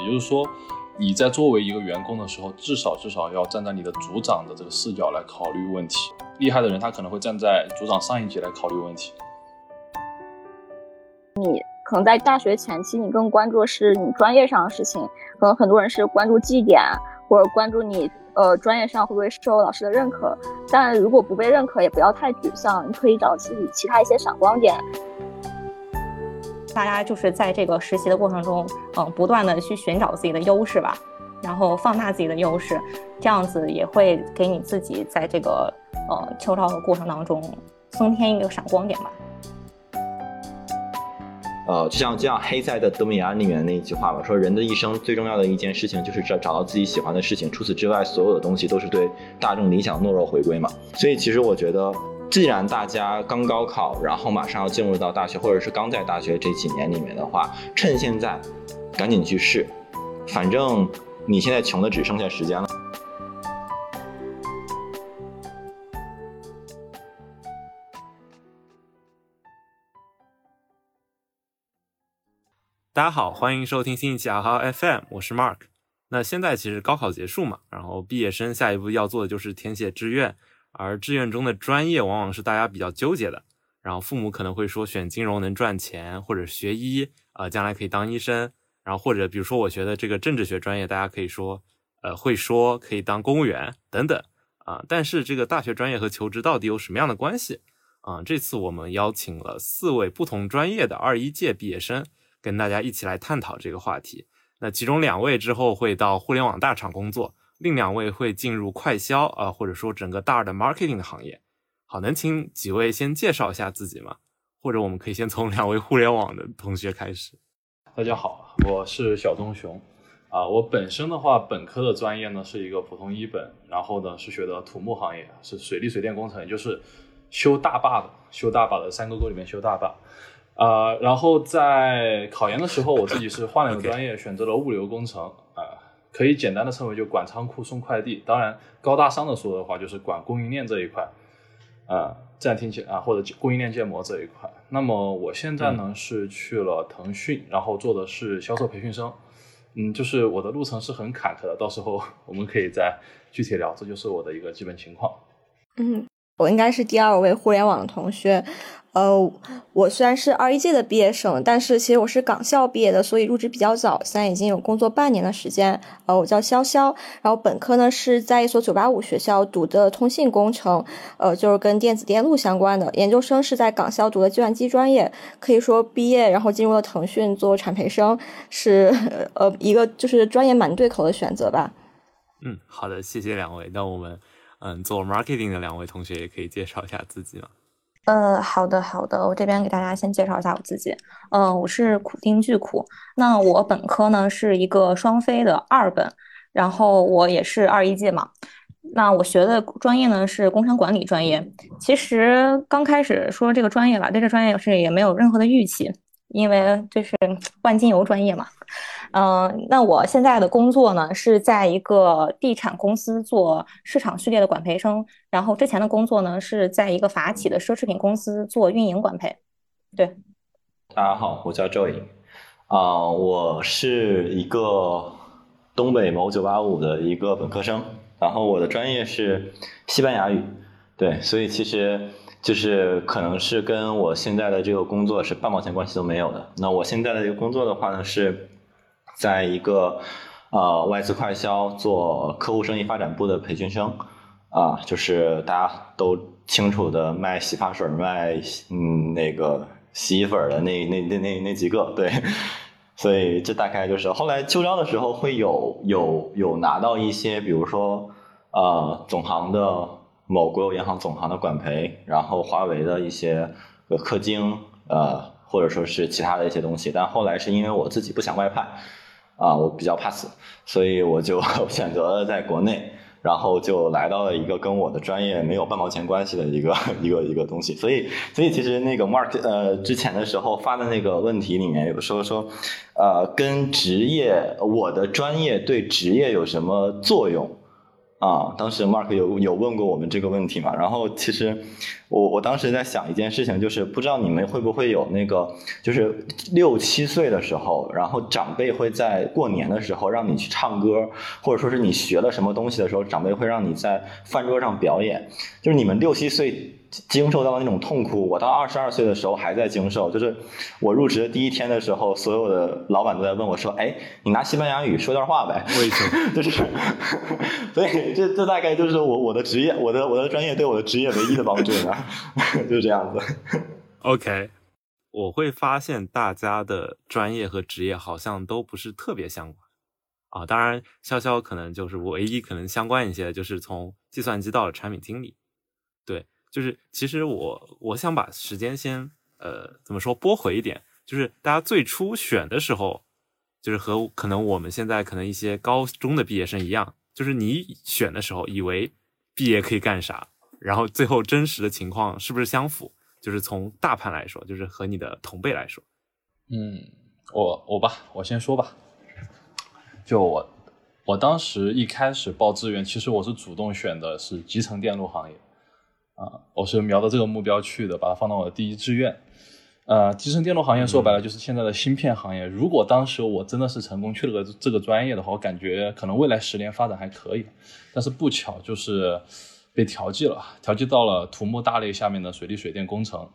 也就是说，你在作为一个员工的时候，至少至少要站在你的组长的这个视角来考虑问题。厉害的人，他可能会站在组长上一级来考虑问题。你可能在大学前期，你更关注的是你专业上的事情，可能很多人是关注绩点或者关注你呃专业上会不会受老师的认可。但如果不被认可，也不要太沮丧，你可以找自己其他一些闪光点。大家就是在这个实习的过程中，嗯，不断的去寻找自己的优势吧，然后放大自己的优势，这样子也会给你自己在这个呃秋招的过程当中增添一个闪光点吧。呃，就像就像黑塞的《德米安》里面那一句话吧，说人的一生最重要的一件事情就是找找到自己喜欢的事情，除此之外，所有的东西都是对大众理想懦弱回归嘛。所以其实我觉得。既然大家刚高考，然后马上要进入到大学，或者是刚在大学这几年里面的话，趁现在赶紧去试，反正你现在穷的只剩下时间了。大家好，欢迎收听新一期阿豪 FM，我是 Mark。那现在其实高考结束嘛，然后毕业生下一步要做的就是填写志愿。而志愿中的专业往往是大家比较纠结的，然后父母可能会说选金融能赚钱，或者学医啊，将来可以当医生，然后或者比如说我学的这个政治学专业，大家可以说，呃，会说可以当公务员等等啊。但是这个大学专业和求职到底有什么样的关系啊？这次我们邀请了四位不同专业的二一届毕业生，跟大家一起来探讨这个话题。那其中两位之后会到互联网大厂工作。另两位会进入快销啊，或者说整个大二的 marketing 的行业。好，能请几位先介绍一下自己吗？或者我们可以先从两位互联网的同学开始。大家好，我是小棕熊啊。我本身的话，本科的专业呢是一个普通一本，然后呢是学的土木行业，是水利水电工程，也就是修大坝的，修大坝的山沟沟里面修大坝。啊，然后在考研的时候，我自己是换了个专业，选择了物流工程啊。可以简单的称为就管仓库送快递，当然高大上的说的话就是管供应链这一块，啊，这样听起来啊，或者供应链建模这一块。那么我现在呢是去了腾讯，然后做的是销售培训生，嗯，就是我的路程是很坎坷的，到时候我们可以再具体聊，这就是我的一个基本情况。嗯，我应该是第二位互联网的同学。呃，我虽然是二一届的毕业生，但是其实我是港校毕业的，所以入职比较早，现在已经有工作半年的时间。呃，我叫潇潇，然后本科呢是在一所九八五学校读的通信工程，呃，就是跟电子电路相关的。研究生是在港校读的计算机专业，可以说毕业然后进入了腾讯做产培生，是呃一个就是专业蛮对口的选择吧。嗯，好的，谢谢两位。那我们嗯做 marketing 的两位同学也可以介绍一下自己吗？呃，好的好的，我这边给大家先介绍一下我自己。嗯，我是苦丁巨苦。那我本科呢是一个双非的二本，然后我也是二一届嘛。那我学的专业呢是工商管理专业。其实刚开始说这个专业吧，对这专业是也没有任何的预期，因为就是万金油专业嘛。嗯，那我现在的工作呢是在一个地产公司做市场序列的管培生，然后之前的工作呢是在一个法企的奢侈品公司做运营管培。对，大家好，我叫周颖，啊，我是一个东北某九八五的一个本科生，然后我的专业是西班牙语，对，所以其实就是可能是跟我现在的这个工作是半毛钱关系都没有的。那我现在的这个工作的话呢是。在一个呃外资快销做客户生意发展部的培训生，啊，就是大家都清楚的卖洗发水、卖嗯那个洗衣粉的那那那那那几个，对，所以这大概就是后来秋招的时候会有有有拿到一些，比如说呃总行的某国有银行总行的管培，然后华为的一些呃氪金呃或者说是其他的一些东西，但后来是因为我自己不想外派。啊，我比较怕死，所以我就 选择了在国内，然后就来到了一个跟我的专业没有半毛钱关系的一个 一个一个东西。所以，所以其实那个 Mark 呃之前的时候发的那个问题里面有说说，呃，跟职业我的专业对职业有什么作用？啊，当时 Mark 有有问过我们这个问题嘛？然后其实我我当时在想一件事情，就是不知道你们会不会有那个，就是六七岁的时候，然后长辈会在过年的时候让你去唱歌，或者说是你学了什么东西的时候，长辈会让你在饭桌上表演，就是你们六七岁。经受到的那种痛苦，我到二十二岁的时候还在经受。就是我入职的第一天的时候，所有的老板都在问我说：“哎，你拿西班牙语说段话呗？”为什么？就是，所以这这大概就是我我的职业，我的我的专业对我的职业唯一的帮助呢，就是这样子。OK，我会发现大家的专业和职业好像都不是特别相关啊。当然，潇潇可能就是唯一可能相关一些，就是从计算机到了产品经理，对。就是其实我我想把时间先呃怎么说拨回一点，就是大家最初选的时候，就是和可能我们现在可能一些高中的毕业生一样，就是你选的时候以为毕业可以干啥，然后最后真实的情况是不是相符？就是从大盘来说，就是和你的同辈来说，嗯，我我吧，我先说吧，就我我当时一开始报志愿，其实我是主动选的是集成电路行业。啊，我是瞄着这个目标去的，把它放到我的第一志愿。呃，集成电路行业说白了就是现在的芯片行业。如果当时我真的是成功去了个这个专业的话，我感觉可能未来十年发展还可以。但是不巧就是被调剂了，调剂到了土木大类下面的水利水电工程。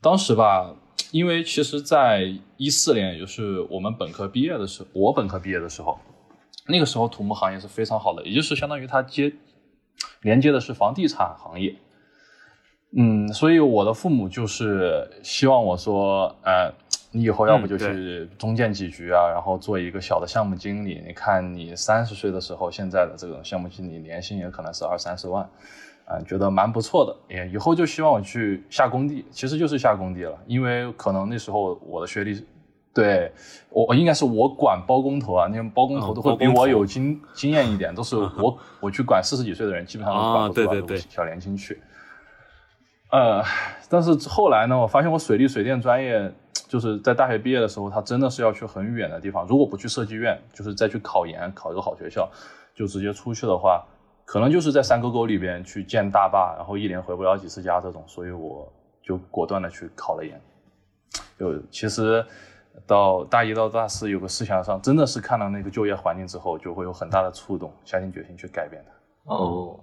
当时吧，因为其实在一四年，也就是我们本科毕业的时候，我本科毕业的时候，那个时候土木行业是非常好的，也就是相当于它接连接的是房地产行业。嗯，所以我的父母就是希望我说，呃，你以后要不就去中建几局啊，然后做一个小的项目经理。你看你三十岁的时候，现在的这种项目经理年薪也可能是二三十万，啊，觉得蛮不错的。也以后就希望我去下工地，其实就是下工地了。因为可能那时候我的学历，对我应该是我管包工头啊，那些包工头都会比我有经经验一点，都是我 我去管四十几岁的人，基本上都管不出来小年轻去。呃，但是后来呢，我发现我水利水电专业就是在大学毕业的时候，他真的是要去很远的地方。如果不去设计院，就是再去考研，考一个好学校，就直接出去的话，可能就是在山沟沟里边去建大坝，然后一年回不了几次家这种。所以我就果断的去考了研。就其实到大一到大四，有个思想上真的是看到那个就业环境之后，就会有很大的触动，下定决心去改变它。哦。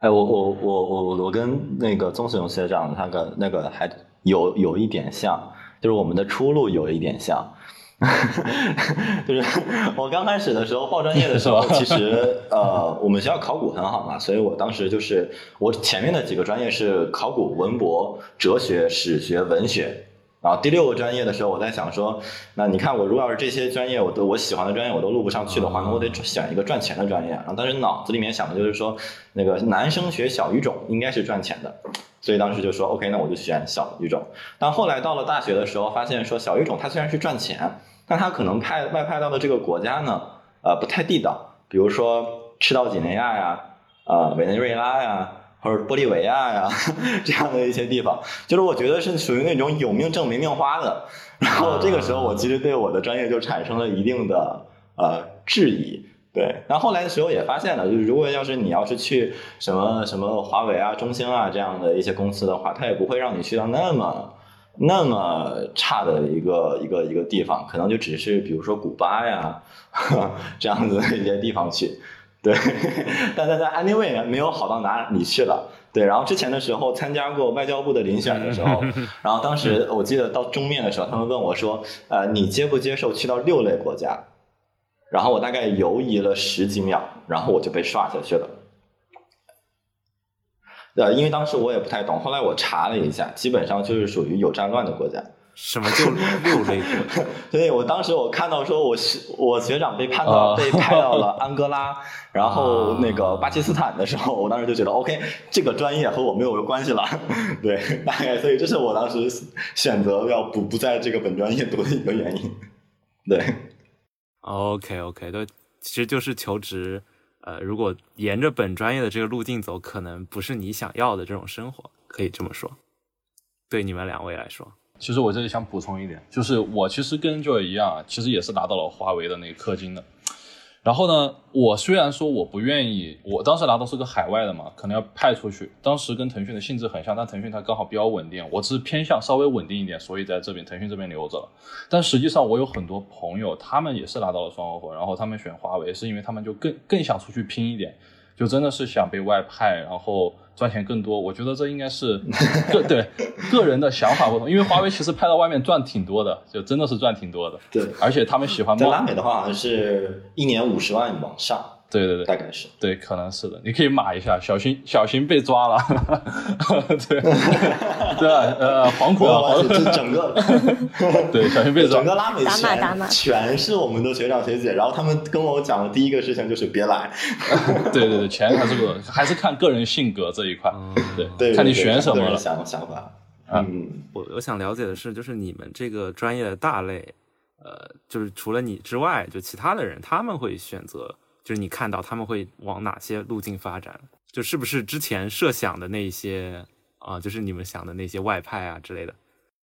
哎，我我我我我跟那个宗思勇学长那个那个还有有一点像，就是我们的出路有一点像，就是我刚开始的时候报专业的时候，其实呃我们学校考古很好嘛，所以我当时就是我前面的几个专业是考古、文博、哲学、史学、文学。然后第六个专业的时候，我在想说，那你看我如果要是这些专业我都我喜欢的专业我都录不上去的话，那我得选一个赚钱的专业。然后当时脑子里面想的就是说，那个男生学小语种应该是赚钱的，所以当时就说 OK，那我就选小语种。但后来到了大学的时候，发现说小语种它虽然是赚钱，但它可能派外派到的这个国家呢，呃不太地道，比如说赤道几内亚呀，呃委内瑞拉呀。或者玻利维亚呀，这样的一些地方，就是我觉得是属于那种有命挣没命花的。然后这个时候，我其实对我的专业就产生了一定的呃质疑。对，然后后来的时候也发现了，就是如果要是你要是去什么什么华为啊、中兴啊这样的一些公司的话，它也不会让你去到那么那么差的一个一个一个地方，可能就只是比如说古巴呀 这样子的一些地方去。对，但但在 anyway 没有好到哪里去了。对，然后之前的时候参加过外交部的遴选的时候，然后当时我记得到终面的时候，他们问我说：“呃，你接不接受去到六类国家？”然后我大概犹疑了十几秒，然后我就被刷下去了。呃，因为当时我也不太懂，后来我查了一下，基本上就是属于有战乱的国家。什么就六类？所以我当时我看到说我是我学长被判到被派到了 安哥拉，然后那个巴基斯坦的时候，我当时就觉得 OK，这个专业和我没有关系了。对，大概所以这是我当时选择要不不在这个本专业读的一个原因。对，OK OK，对，其实就是求职，呃，如果沿着本专业的这个路径走，可能不是你想要的这种生活，可以这么说。对你们两位来说。其实我这里想补充一点，就是我其实跟 Joy 一样，其实也是拿到了华为的那个氪金的。然后呢，我虽然说我不愿意，我当时拿到是个海外的嘛，可能要派出去。当时跟腾讯的性质很像，但腾讯它刚好比较稳定，我只是偏向稍微稳定一点，所以在这边腾讯这边留着了。但实际上我有很多朋友，他们也是拿到了双 offer，然后他们选华为是因为他们就更更想出去拼一点。就真的是想被外派，然后赚钱更多。我觉得这应该是个 对个人的想法不同，因为华为其实派到外面赚挺多的，就真的是赚挺多的。对，而且他们喜欢在拉美的话，好像是一年五十万往上。对对对，大概是对，可能是的。你可以码一下，小心小心被抓了。对 对呃，惶恐啊，整个 对，小心被抓。整个拉美打码打码，全是我们的学长学姐。然后他们跟我讲的第一个事情就是别来。对对对，钱还是个，还是看个人性格这一块。对对，看你选什么了。想想法。嗯，我我想了解的是，就是你们这个专业的大类，呃，就是除了你之外，就其他的人他们会选择。就是你看到他们会往哪些路径发展，就是不是之前设想的那些啊，就是你们想的那些外派啊之类的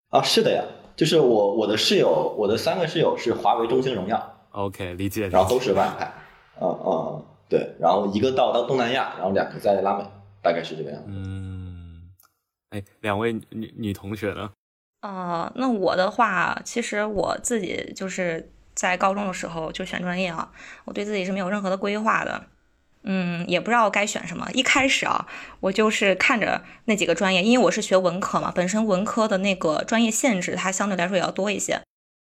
啊？是的呀，就是我我的室友，我的三个室友是华为、中兴、荣耀，OK，理解，然后都是外派，嗯嗯，对，然后一个到到东南亚，然后两个在拉美，大概是这个样子。嗯，哎，两位女女同学呢？呃，那我的话，其实我自己就是。在高中的时候就选专业啊，我对自己是没有任何的规划的，嗯，也不知道该选什么。一开始啊，我就是看着那几个专业，因为我是学文科嘛，本身文科的那个专业限制它相对来说也要多一些，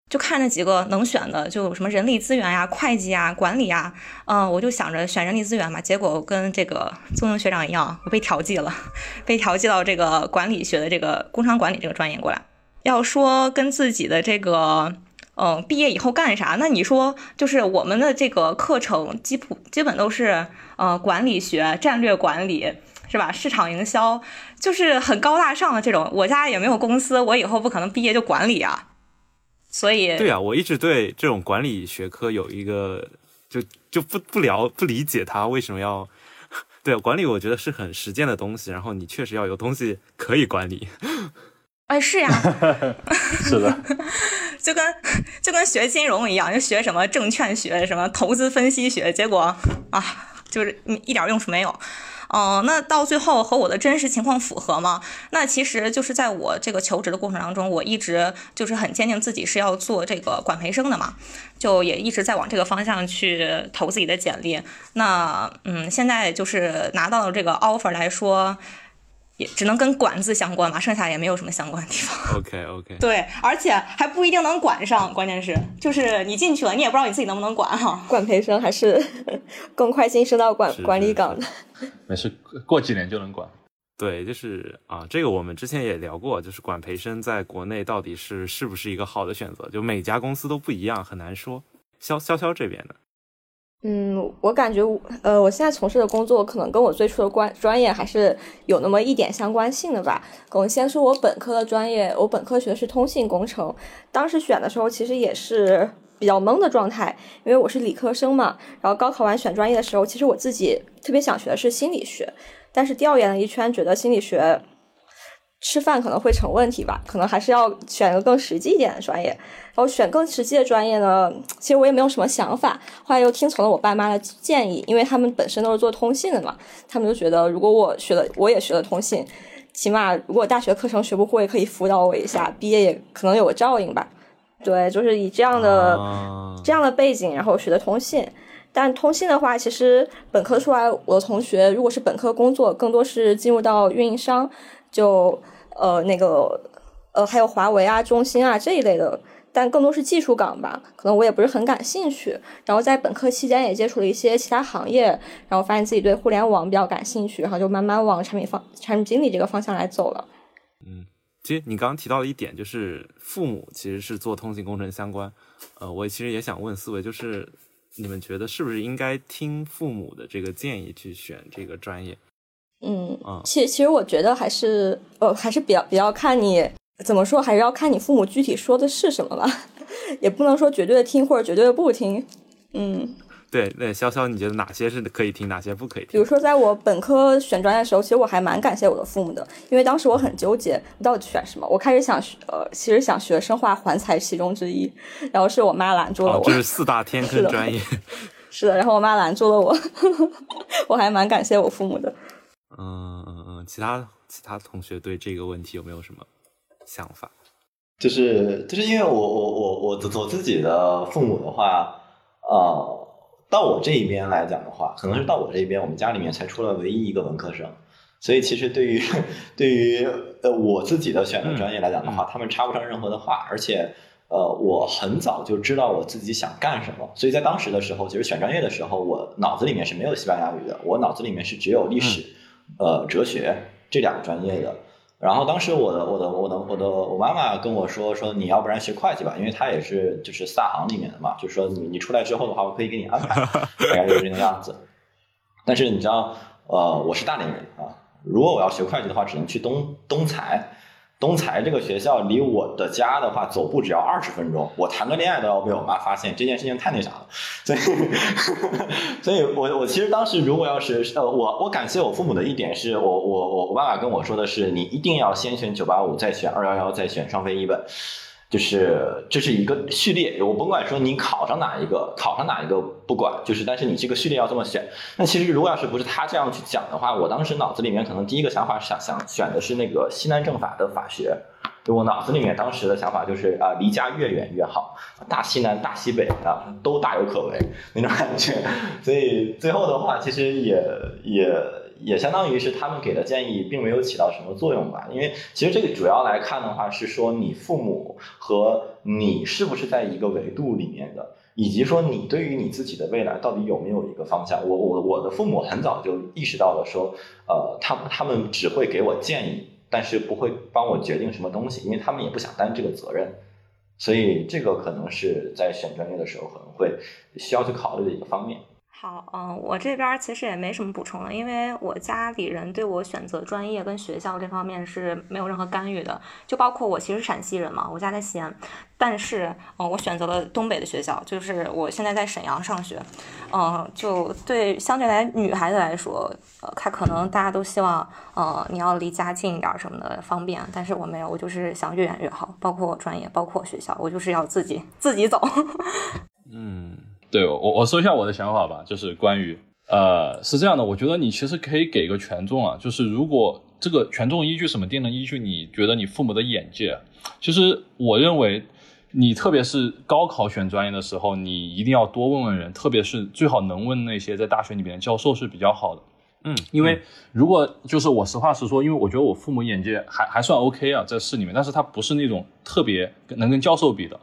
就看那几个能选的，就什么人力资源呀、会计啊、管理啊，嗯，我就想着选人力资源嘛。结果跟这个宗英学长一样，我被调剂了，被调剂到这个管理学的这个工商管理这个专业过来。要说跟自己的这个。嗯，毕业以后干啥？那你说，就是我们的这个课程基普基本都是呃管理学、战略管理，是吧？市场营销，就是很高大上的这种。我家也没有公司，我以后不可能毕业就管理啊。所以，对啊，我一直对这种管理学科有一个就就不不了不理解他为什么要 对管理，我觉得是很实践的东西。然后你确实要有东西可以管理。哎，是呀 是的，就跟就跟学金融一样，就学什么证券学、什么投资分析学，结果啊，就是一点用处没有。哦，那到最后和我的真实情况符合吗？那其实就是在我这个求职的过程当中，我一直就是很坚定自己是要做这个管培生的嘛，就也一直在往这个方向去投自己的简历。那嗯，现在就是拿到了这个 offer 来说。也只能跟管字相关嘛，剩下也没有什么相关的地方。OK OK。对，而且还不一定能管上，关键是就是你进去了，你也不知道你自己能不能管哈。管培生还是更快晋升到管管理岗的。没事，过几年就能管。对，就是啊，这个我们之前也聊过，就是管培生在国内到底是是不是一个好的选择？就每家公司都不一样，很难说。潇潇潇这边的。嗯，我感觉，呃，我现在从事的工作可能跟我最初的关专业还是有那么一点相关性的吧。我们先说我本科的专业，我本科学的是通信工程，当时选的时候其实也是比较懵的状态，因为我是理科生嘛。然后高考完选专业的时候，其实我自己特别想学的是心理学，但是调研了一圈，觉得心理学。吃饭可能会成问题吧，可能还是要选个更实际一点的专业。然后选更实际的专业呢，其实我也没有什么想法。后来又听从了我爸妈的建议，因为他们本身都是做通信的嘛，他们就觉得如果我学了，我也学了通信，起码如果大学课程学不会，可以辅导我一下，毕业也可能有个照应吧。对，就是以这样的这样的背景，然后学的通信。但通信的话，其实本科出来，我的同学如果是本科工作，更多是进入到运营商。就呃那个呃还有华为啊、中兴啊这一类的，但更多是技术岗吧，可能我也不是很感兴趣。然后在本科期间也接触了一些其他行业，然后发现自己对互联网比较感兴趣，然后就慢慢往产品方、产品经理这个方向来走了。嗯，其实你刚刚提到的一点，就是父母其实是做通信工程相关。呃，我其实也想问思维，就是你们觉得是不是应该听父母的这个建议去选这个专业？嗯，其其实我觉得还是呃还是比较比较看你怎么说，还是要看你父母具体说的是什么吧，也不能说绝对的听或者绝对的不听。嗯，对，那潇潇，你觉得哪些是可以听，哪些不可以听？比如说，在我本科选专业的时候，其实我还蛮感谢我的父母的，因为当时我很纠结，到底选什么。我开始想学，呃，其实想学生化环材其中之一，然后是我妈拦住了我。这是四大天坑专业。是的，然后我妈拦住了我，我还蛮感谢我父母的。嗯嗯嗯，其他其他同学对这个问题有没有什么想法？就是就是因为我我我我我自己的父母的话，呃，到我这一边来讲的话，可能是到我这一边，我们家里面才出了唯一一个文科生，所以其实对于 对于呃我自己的选择专业来讲的话，他们插不上任何的话，而且呃我很早就知道我自己想干什么，所以在当时的时候，其实选专业的时候，我脑子里面是没有西班牙语的，我脑子里面是只有历史、呃哲学这两个专业的。然后当时我的我的我的我的我妈妈跟我说说你要不然学会计吧，因为她也是就是四大行里面的嘛，就说你你出来之后的话，我可以给你安排，大概就是这个样子。但是你知道，呃，我是大连人啊，如果我要学会计的话，只能去东东财。东财这个学校离我的家的话，走步只要二十分钟。我谈个恋爱都要被我妈发现，这件事情太那啥了。所以，所以我我其实当时如果要是呃，我我感谢我父母的一点是我我我我爸爸跟我说的是，你一定要先选九八五，再选二幺幺，再选双非一本。就是这是一个序列，我甭管说你考上哪一个，考上哪一个不管，就是但是你这个序列要这么选。那其实如果要是不是他这样去讲的话，我当时脑子里面可能第一个想法想想选的是那个西南政法的法学，就我脑子里面当时的想法就是啊，离家越远越好，大西南大西北啊都大有可为那种感觉。所以最后的话，其实也也。也相当于是他们给的建议并没有起到什么作用吧，因为其实这个主要来看的话是说你父母和你是不是在一个维度里面的，以及说你对于你自己的未来到底有没有一个方向。我我我的父母很早就意识到了说，呃，他他们只会给我建议，但是不会帮我决定什么东西，因为他们也不想担这个责任，所以这个可能是在选专业的时候可能会需要去考虑的一个方面。好，嗯，我这边其实也没什么补充了，因为我家里人对我选择专业跟学校这方面是没有任何干预的，就包括我其实陕西人嘛，我家在西安，但是，嗯，我选择了东北的学校，就是我现在在沈阳上学，嗯，就对相对来女孩子来说，呃，她可能大家都希望，呃，你要离家近一点什么的方便，但是我没有，我就是想越远越好，包括专业，包括学校，我就是要自己自己走，嗯。对我我说一下我的想法吧，就是关于呃是这样的，我觉得你其实可以给个权重啊，就是如果这个权重依据什么定的依据，你觉得你父母的眼界，其实我认为你特别是高考选专业的时候，你一定要多问问人，特别是最好能问那些在大学里面教授是比较好的，嗯，因为如果就是我实话实说，因为我觉得我父母眼界还还算 OK 啊，在市里面，但是他不是那种特别能跟教授比的，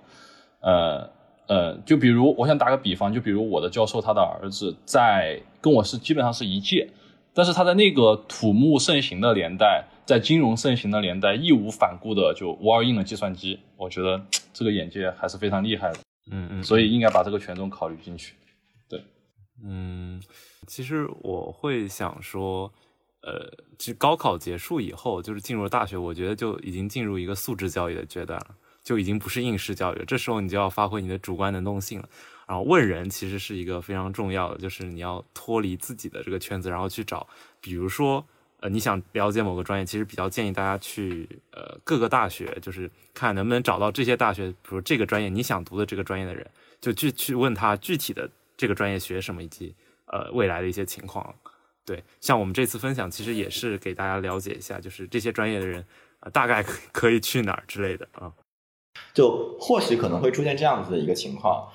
呃。呃，就比如我想打个比方，就比如我的教授他的儿子在跟我是基本上是一届，但是他在那个土木盛行的年代，在金融盛行的年代，义无反顾的就无二印了计算机，我觉得这个眼界还是非常厉害的。嗯嗯，所以应该把这个权重考虑进去。对，嗯，其实我会想说，呃，其实高考结束以后，就是进入大学，我觉得就已经进入一个素质教育的阶段了。就已经不是应试教育了，这时候你就要发挥你的主观能动性了。然后问人其实是一个非常重要的，就是你要脱离自己的这个圈子，然后去找，比如说，呃，你想了解某个专业，其实比较建议大家去呃各个大学，就是看能不能找到这些大学，比如这个专业你想读的这个专业的人，就去去问他具体的这个专业学什么，以及呃未来的一些情况。对，像我们这次分享，其实也是给大家了解一下，就是这些专业的人，呃，大概可可以去哪儿之类的啊。就或许可能会出现这样子的一个情况。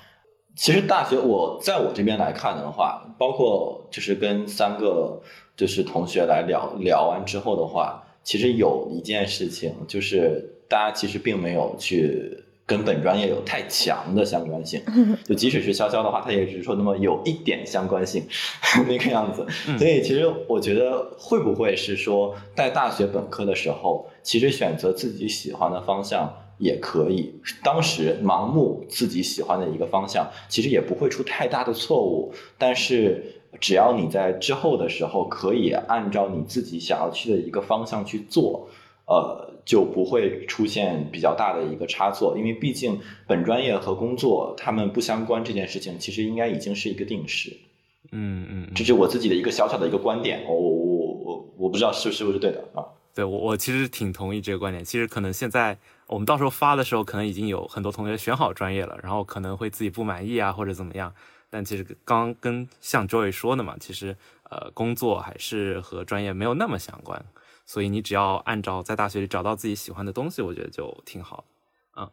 其实大学我在我这边来看的话，包括就是跟三个就是同学来聊聊完之后的话，其实有一件事情就是大家其实并没有去跟本专业有太强的相关性。就即使是潇潇的话，他也只是说那么有一点相关性 那个样子。所以其实我觉得会不会是说在大学本科的时候，其实选择自己喜欢的方向。也可以，当时盲目自己喜欢的一个方向，其实也不会出太大的错误。但是只要你在之后的时候可以按照你自己想要去的一个方向去做，呃，就不会出现比较大的一个差错。因为毕竟本专业和工作他们不相关，这件事情其实应该已经是一个定式。嗯嗯，这是我自己的一个小小的一个观点，我我我我我不知道是是不是对的啊？对我我其实挺同意这个观点。其实可能现在。我们到时候发的时候，可能已经有很多同学选好专业了，然后可能会自己不满意啊，或者怎么样。但其实刚跟像 Joy 说的嘛，其实呃工作还是和专业没有那么相关，所以你只要按照在大学里找到自己喜欢的东西，我觉得就挺好。嗯，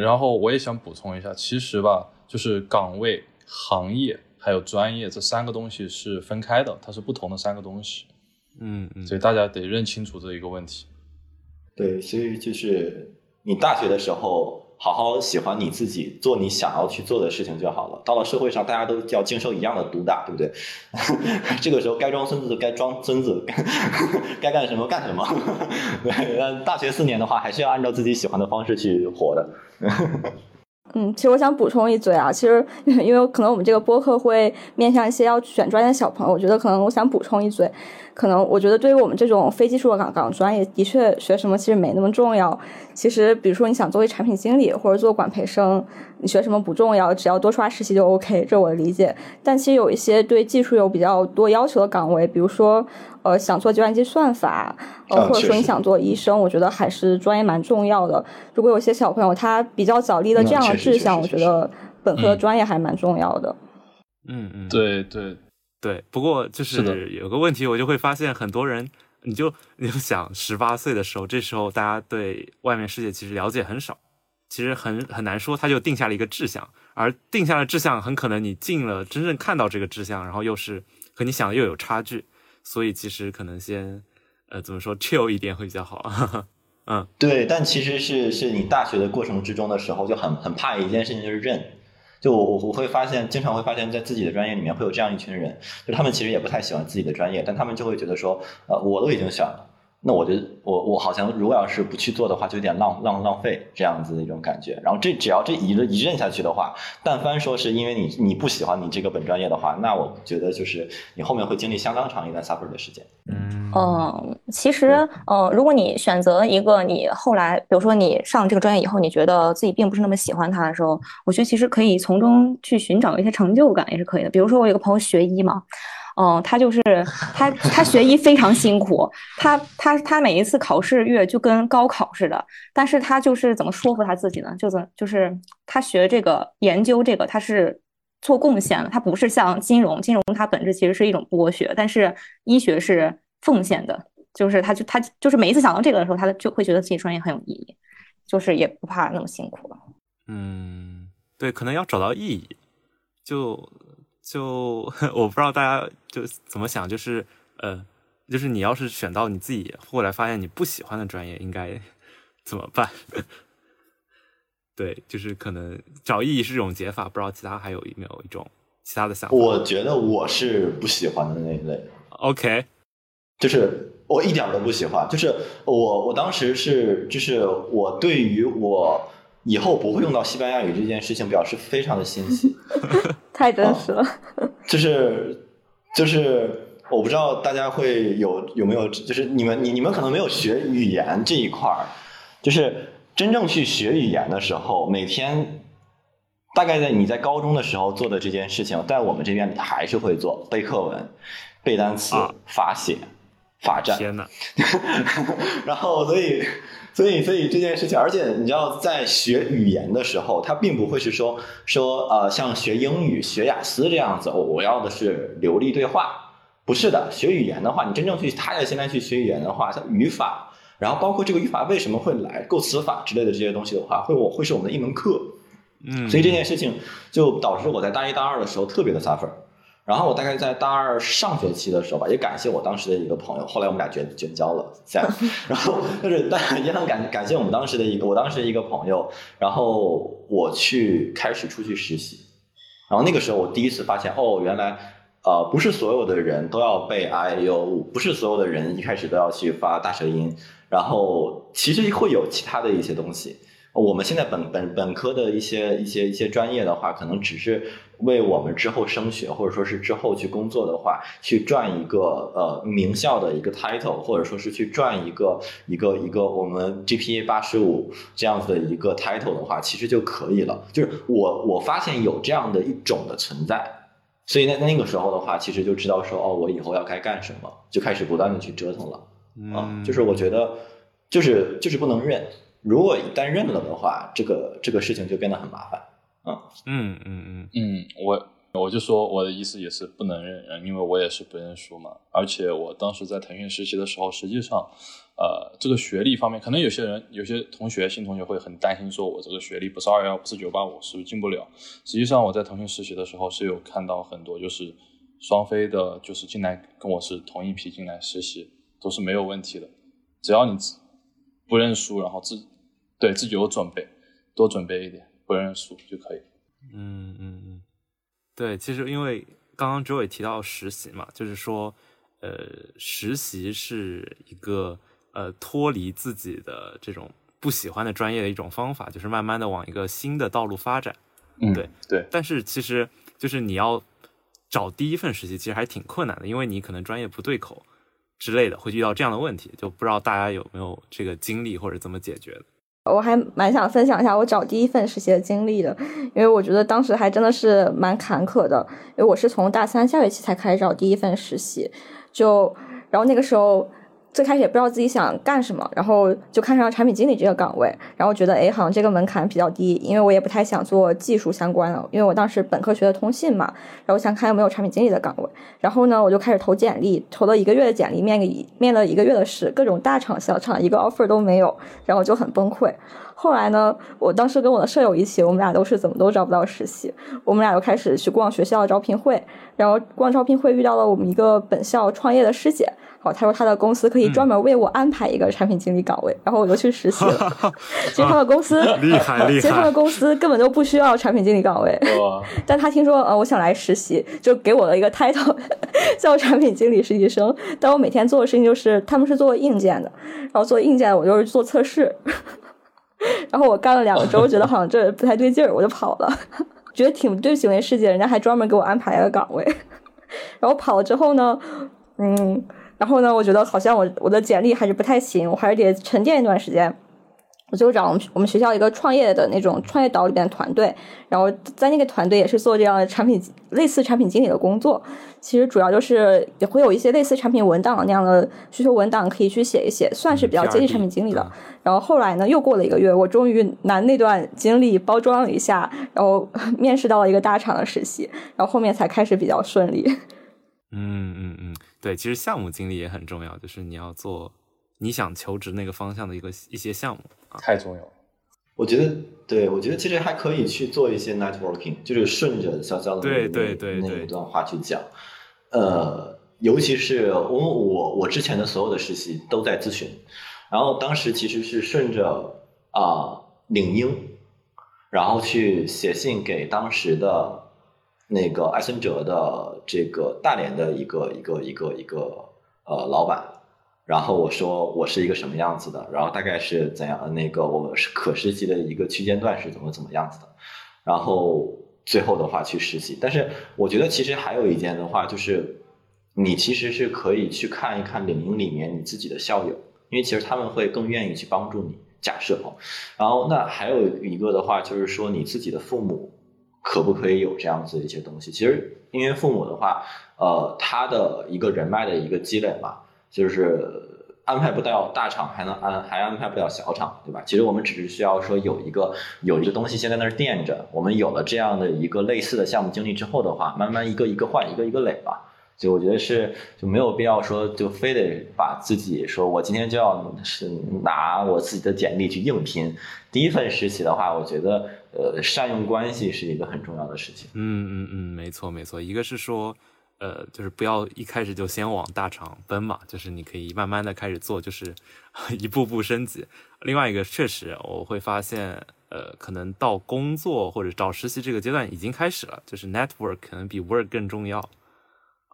然后我也想补充一下，其实吧，就是岗位、行业还有专业这三个东西是分开的，它是不同的三个东西。嗯嗯，所以大家得认清楚这一个问题。对，所以就是你大学的时候。好好喜欢你自己，做你想要去做的事情就好了。到了社会上，大家都要经受一样的毒打，对不对？这个时候该装孙子就该装孙子，该干什么干什么。对，大学四年的话，还是要按照自己喜欢的方式去活的。嗯，其实我想补充一嘴啊，其实因为可能我们这个播客会面向一些要选专业的小朋友，我觉得可能我想补充一嘴。可能我觉得对于我们这种非技术的岗岗专业，的确学什么其实没那么重要。其实，比如说你想作为产品经理或者做管培生，你学什么不重要，只要多刷实习就 OK，这我的理解。但其实有一些对技术有比较多要求的岗位，比如说呃想做计算机算法，呃或者说你想做医生，我觉得还是专业蛮重要的。如果有些小朋友他比较早立了这样的志向，我觉得本科的专业还蛮重要的。嗯嗯，对对。对，不过就是有个问题，我就会发现很多人，你就你就想，十八岁的时候，这时候大家对外面世界其实了解很少，其实很很难说，他就定下了一个志向，而定下了志向，很可能你进了真正看到这个志向，然后又是和你想的又有差距，所以其实可能先，呃，怎么说，chill 一点会比较好。嗯，对，但其实是是你大学的过程之中的时候，就很很怕一件事情，就是认。就我我会发现，经常会发现，在自己的专业里面会有这样一群人，就他们其实也不太喜欢自己的专业，但他们就会觉得说，呃，我都已经选了。那我觉得我我好像如果要是不去做的话，就有点浪浪浪费这样子的一种感觉。然后这只要这一一任下去的话，但凡说是因为你你不喜欢你这个本专业的话，那我觉得就是你后面会经历相当长一段 suffer 的时间。嗯，其实呃，如果你选择一个你后来，比如说你上这个专业以后，你觉得自己并不是那么喜欢它的时候，我觉得其实可以从中去寻找一些成就感，也是可以的。比如说我有个朋友学医嘛。嗯，他就是他，他学医非常辛苦，他他他每一次考试月就跟高考似的，但是他就是怎么说服他自己呢？就是就是他学这个研究这个，他是做贡献了，他不是像金融，金融它本质其实是一种剥削，但是医学是奉献的，就是他就他就是每一次想到这个的时候，他就会觉得自己专业很有意义，就是也不怕那么辛苦了。嗯，对，可能要找到意义，就。就 我不知道大家就怎么想，就是呃，就是你要是选到你自己后来发现你不喜欢的专业，应该 怎么办？对，就是可能找意义是这种解法，不知道其他还有没有一种其他的想法？我觉得我是不喜欢的那一类。OK，就是我一点都不喜欢，就是我我当时是就是我对于我。以后不会用到西班牙语这件事情，表示非常的欣喜，太真实了。就是就是，我不知道大家会有有没有，就是你们你你们可能没有学语言这一块儿，就是真正去学语言的时候，每天大概在你在高中的时候做的这件事情，在我们这边还是会做背课文、背单词、法写、法站。天呐，然后所以。所以，所以这件事情，而且你知道，在学语言的时候，它并不会是说说呃，像学英语、学雅思这样子，我要的是流利对话，不是的。学语言的话，你真正去，他要现在去学语言的话，像语法，然后包括这个语法为什么会来，构词法之类的这些东西的话，会我会是我们的一门课。嗯，所以这件事情就导致我在大一、大二的时候特别的 suffer。然后我大概在大二上学期的时候吧，也感谢我当时的一个朋友，后来我们俩绝绝交了，在。然后就是，但也很感感谢我们当时的一个，我当时一个朋友，然后我去开始出去实习，然后那个时候我第一次发现，哦，原来，呃，不是所有的人都要背 I U，不是所有的人一开始都要去发大舌音，然后其实会有其他的一些东西。我们现在本本本科的一些一些一些专业的话，可能只是。为我们之后升学，或者说是之后去工作的话，去赚一个呃名校的一个 title，或者说是去赚一个一个一个我们 GPA 八十五这样子的一个 title 的话，其实就可以了。就是我我发现有这样的一种的存在，所以那那个时候的话，其实就知道说哦，我以后要该干什么，就开始不断的去折腾了。嗯，就是我觉得就是就是不能认，如果一旦认了的话，这个这个事情就变得很麻烦。嗯嗯嗯嗯嗯，我我就说我的意思也是不能认人，因为我也是不认输嘛。而且我当时在腾讯实习的时候，实际上，呃，这个学历方面，可能有些人、有些同学、新同学会很担心，说我这个学历不是二幺，不是九八五，是不是进不了？实际上我在腾讯实习的时候是有看到很多，就是双非的，就是进来跟我是同一批进来实习，都是没有问题的。只要你不认输，然后自对自己有准备，多准备一点，不认输就可以。嗯嗯嗯。对，其实因为刚刚周伟提到实习嘛，就是说，呃，实习是一个呃脱离自己的这种不喜欢的专业的一种方法，就是慢慢的往一个新的道路发展。嗯，对对。但是其实就是你要找第一份实习，其实还挺困难的，因为你可能专业不对口之类的，会遇到这样的问题。就不知道大家有没有这个经历或者怎么解决的。我还蛮想分享一下我找第一份实习的经历的，因为我觉得当时还真的是蛮坎坷的，因为我是从大三下学期才开始找第一份实习，就然后那个时候。最开始也不知道自己想干什么，然后就看上了产品经理这个岗位，然后觉得哎，好像这个门槛比较低，因为我也不太想做技术相关的，因为我当时本科学的通信嘛，然后想看有没有产品经理的岗位，然后呢，我就开始投简历，投了一个月的简历，面个面了一个月的试，各种大厂小厂一个 offer 都没有，然后就很崩溃。后来呢，我当时跟我的舍友一起，我们俩都是怎么都找不到实习，我们俩就开始去逛学校招聘会，然后逛招聘会遇到了我们一个本校创业的师姐。哦，他说他的公司可以专门为我安排一个产品经理岗位，然后我就去实习了。其实他的公司厉害 厉害，其实他的公司根本就不需要产品经理岗位。但他听说呃我想来实习，就给我了一个 title 叫产品经理实习生。但我每天做的事情就是，他们是做硬件的，然后做硬件我就是做测试。然后我干了两个周，觉得好像这不太对劲儿，我就跑了。觉得挺对不起那世界，人家还专门给我安排了个岗位。然后跑了之后呢，嗯。然后呢，我觉得好像我我的简历还是不太行，我还是得沉淀一段时间。我就找我们我们学校一个创业的那种创业岛里边的团队，然后在那个团队也是做这样的产品类似产品经理的工作。其实主要就是也会有一些类似产品文档那样的需求文档可以去写一写，算是比较接近产品经理的。然后后来呢，又过了一个月，我终于拿那段经历包装了一下，然后 面试到了一个大厂的实习，然后后面才开始比较顺利。嗯 嗯嗯。对，其实项目经历也很重要，就是你要做你想求职那个方向的一个一些项目啊，太重要了。我觉得，对我觉得其实还可以去做一些 networking，就是顺着潇潇的对对对那一段话去讲。呃，尤其是我我我之前的所有的实习都在咨询，然后当时其实是顺着啊领英，然后去写信给当时的。那个艾森哲的这个大连的一个一个一个一个呃老板，然后我说我是一个什么样子的，然后大概是怎样，那个我是可实习的一个区间段是怎么怎么样子的，然后最后的话去实习。但是我觉得其实还有一件的话，就是你其实是可以去看一看领英里面你自己的校友，因为其实他们会更愿意去帮助你。假设哦，然后那还有一个的话就是说你自己的父母。可不可以有这样子的一些东西？其实，因为父母的话，呃，他的一个人脉的一个积累嘛，就是安排不到大厂，还能安还安排不了小厂，对吧？其实我们只是需要说有一个有一个东西先在那儿垫着，我们有了这样的一个类似的项目经历之后的话，慢慢一个一个换，一个一个垒吧。就我觉得是就没有必要说就非得把自己说我今天就要是拿我自己的简历去硬拼。第一份实习的话，我觉得呃善用关系是一个很重要的事情。嗯嗯嗯，没错没错。一个是说呃就是不要一开始就先往大厂奔嘛，就是你可以慢慢的开始做，就是 一步步升级。另外一个确实我会发现呃可能到工作或者找实习这个阶段已经开始了，就是 network 可能比 work 更重要。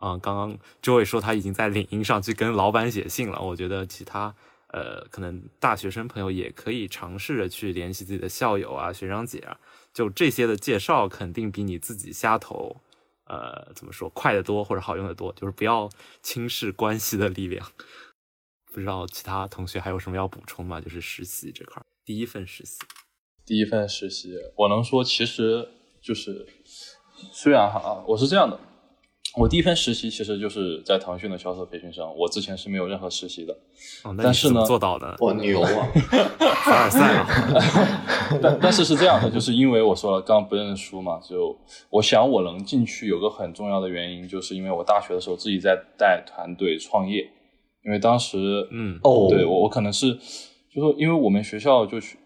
嗯，刚刚周伟说他已经在领英上去跟老板写信了。我觉得其他呃，可能大学生朋友也可以尝试着去联系自己的校友啊、学长姐啊，就这些的介绍肯定比你自己瞎投，呃，怎么说快得多或者好用的多。就是不要轻视关系的力量。不知道其他同学还有什么要补充吗？就是实习这块，第一份实习，第一份实习，我能说其实就是虽然哈，我是这样的。我第一份实习其实就是在腾讯的销售培训生，我之前是没有任何实习的。哦，那但是呢你怎么做到的？我牛啊！凡尔赛啊！但但是是这样的，就是因为我说了刚刚不认输嘛，就我想我能进去有个很重要的原因，就是因为我大学的时候自己在带团队创业，因为当时嗯哦，对我我可能是就说因为我们学校就去。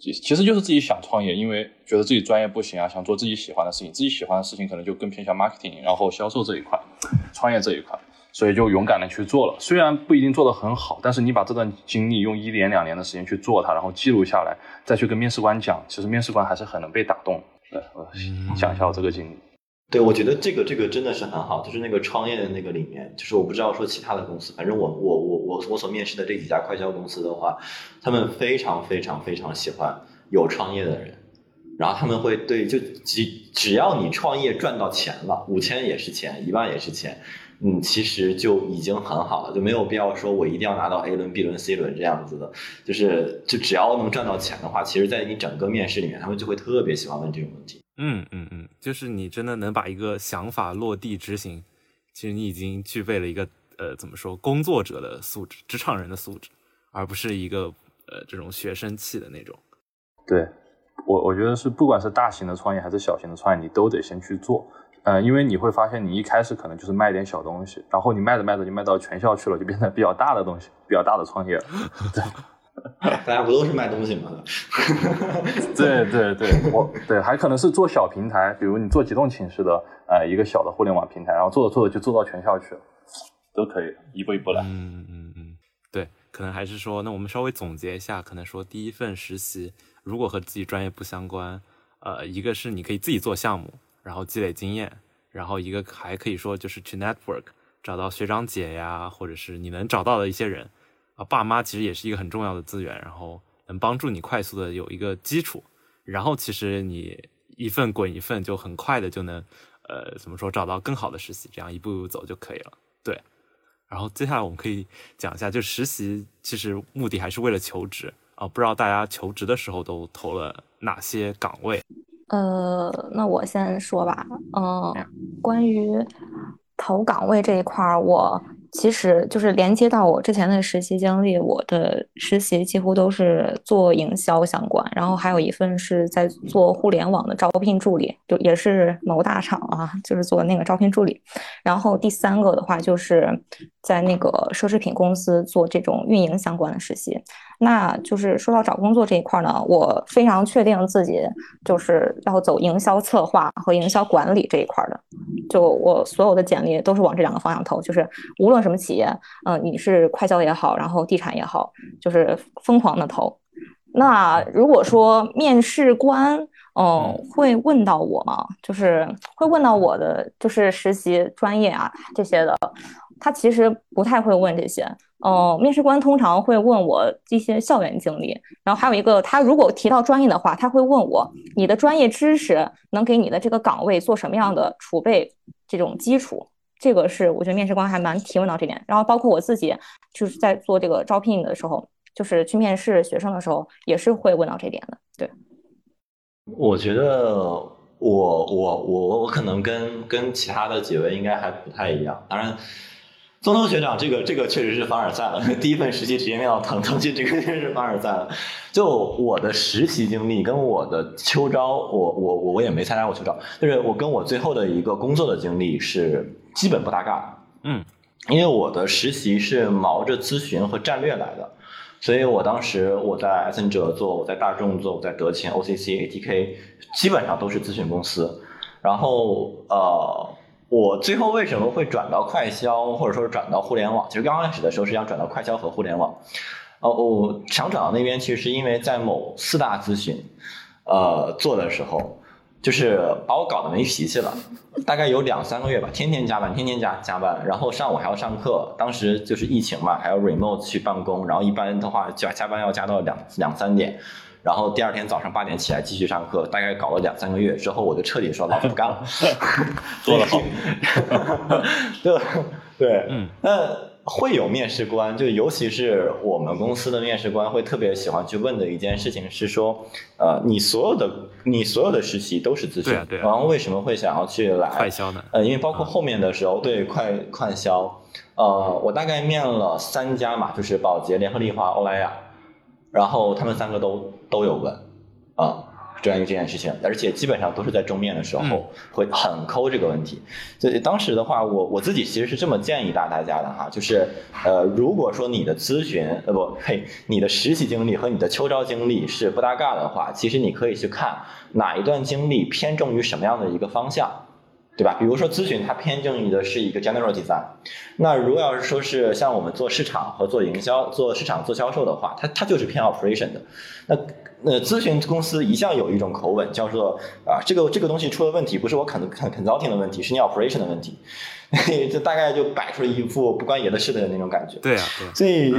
其其实就是自己想创业，因为觉得自己专业不行啊，想做自己喜欢的事情。自己喜欢的事情可能就更偏向 marketing，然后销售这一块，创业这一块，所以就勇敢的去做了。虽然不一定做得很好，但是你把这段经历用一年两年的时间去做它，然后记录下来，再去跟面试官讲，其实面试官还是很能被打动的。我讲一下我这个经历。对，我觉得这个这个真的是很好，就是那个创业的那个里面，就是我不知道说其他的公司，反正我我我我我所面试的这几家快销公司的话，他们非常非常非常喜欢有创业的人，然后他们会对就只只要你创业赚到钱了，五千也是钱，一万也是钱，嗯，其实就已经很好了，就没有必要说我一定要拿到 A 轮、B 轮、C 轮这样子的，就是就只要能赚到钱的话，其实在你整个面试里面，他们就会特别喜欢问这种问题。嗯嗯嗯，就是你真的能把一个想法落地执行，其实你已经具备了一个呃怎么说工作者的素质，职场人的素质，而不是一个呃这种学生气的那种。对我，我觉得是不管是大型的创业还是小型的创业，你都得先去做。呃，因为你会发现，你一开始可能就是卖点小东西，然后你卖着卖着就卖到全校去了，就变成比较大的东西，比较大的创业了。大家不都是卖东西吗？对对对，我对还可能是做小平台，比如你做几栋寝室的呃一个小的互联网平台，然后做着做着就做到全校去了，都可以一步一步来。嗯嗯嗯，对，可能还是说，那我们稍微总结一下，可能说第一份实习如果和自己专业不相关，呃，一个是你可以自己做项目，然后积累经验，然后一个还可以说就是去 network，找到学长姐呀，或者是你能找到的一些人啊，爸妈其实也是一个很重要的资源，然后能帮助你快速的有一个基础，然后其实你一份滚一份，就很快的就能呃怎么说找到更好的实习，这样一步一步走就可以了，对。然后接下来我们可以讲一下，就实习其实目的还是为了求职啊，不知道大家求职的时候都投了哪些岗位？呃，那我先说吧。嗯、关于投岗位这一块儿，我其实就是连接到我之前的实习经历，我的实习几乎都是做营销相关，然后还有一份是在做互联网的招聘助理，就也是某大厂啊，就是做那个招聘助理。然后第三个的话，就是在那个奢侈品公司做这种运营相关的实习。那就是说到找工作这一块呢，我非常确定自己就是要走营销策划和营销管理这一块的。就我所有的简历都是往这两个方向投，就是无论什么企业，嗯、你是快销也好，然后地产也好，就是疯狂的投。那如果说面试官，嗯、会问到我吗？就是会问到我的就是实习专业啊这些的，他其实不太会问这些。呃，面试官通常会问我一些校园经历，然后还有一个，他如果提到专业的话，他会问我你的专业知识能给你的这个岗位做什么样的储备这种基础。这个是我觉得面试官还蛮提问到这点，然后包括我自己就是在做这个招聘的时候，就是去面试学生的时候，也是会问到这点的。对，我觉得我我我我可能跟跟其他的几位应该还不太一样。当然，宗头学长这个这个确实是凡尔赛了，第一份实习直接面到腾腾讯，这个真是凡尔赛了。就我的实习经历跟我的秋招，我我我我也没参加过秋招，就是我跟我最后的一个工作的经历是基本不搭嘎的。嗯，因为我的实习是毛着咨询和战略来的，所以我当时我在艾森哲做，我在大众做，我在德勤、OCC、ATK，基本上都是咨询公司。然后呃，我最后为什么会转到快销，或者说转到互联网？其实刚开始的时候是想转到快销和互联网。呃，我想转到那边，其实是因为在某四大咨询，呃，做的时候，就是把我搞得没脾气了。大概有两三个月吧，天天加班，天天加加班，然后上午还要上课。当时就是疫情嘛，还要 remote 去办公，然后一般的话加加班要加到两两三点，然后第二天早上八点起来继续上课，大概搞了两三个月之后，我就彻底说老子不干了，做得好，对对，嗯，那会有面试官，就尤其是我们公司的面试官会特别喜欢去问的一件事情是说，呃，你所有的你所有的实习都是咨询，对啊对啊然后为什么会想要去来快销呢？呃，因为包括后面的时候，对快快销，呃，我大概面了三家嘛，就是宝洁、联合利华、欧莱雅，然后他们三个都都有问，啊、专业这件事情，而且基本上都是在中面的时嗯候会很抠这个问题。所以当时的话，我我自己其实是这么建议大大家的哈，就是呃，如果说你的咨询呃不嘿，你的实习经历和你的秋招经历是不搭嘎的话，其实你可以去看哪一段经历偏重于什么样的一个方向。对吧？比如说咨询，它偏重于的是一个 general design。那如果要是说是像我们做市场和做营销、做市场、做销售的话，它它就是偏 operation 的。那那咨询公司一向有一种口吻，叫做啊，这个这个东西出了问题，不是我 con con consulting 的问题，是你 operation 的问题。这大概就摆出了一副不关爷的事的那种感觉。对啊，对啊，所以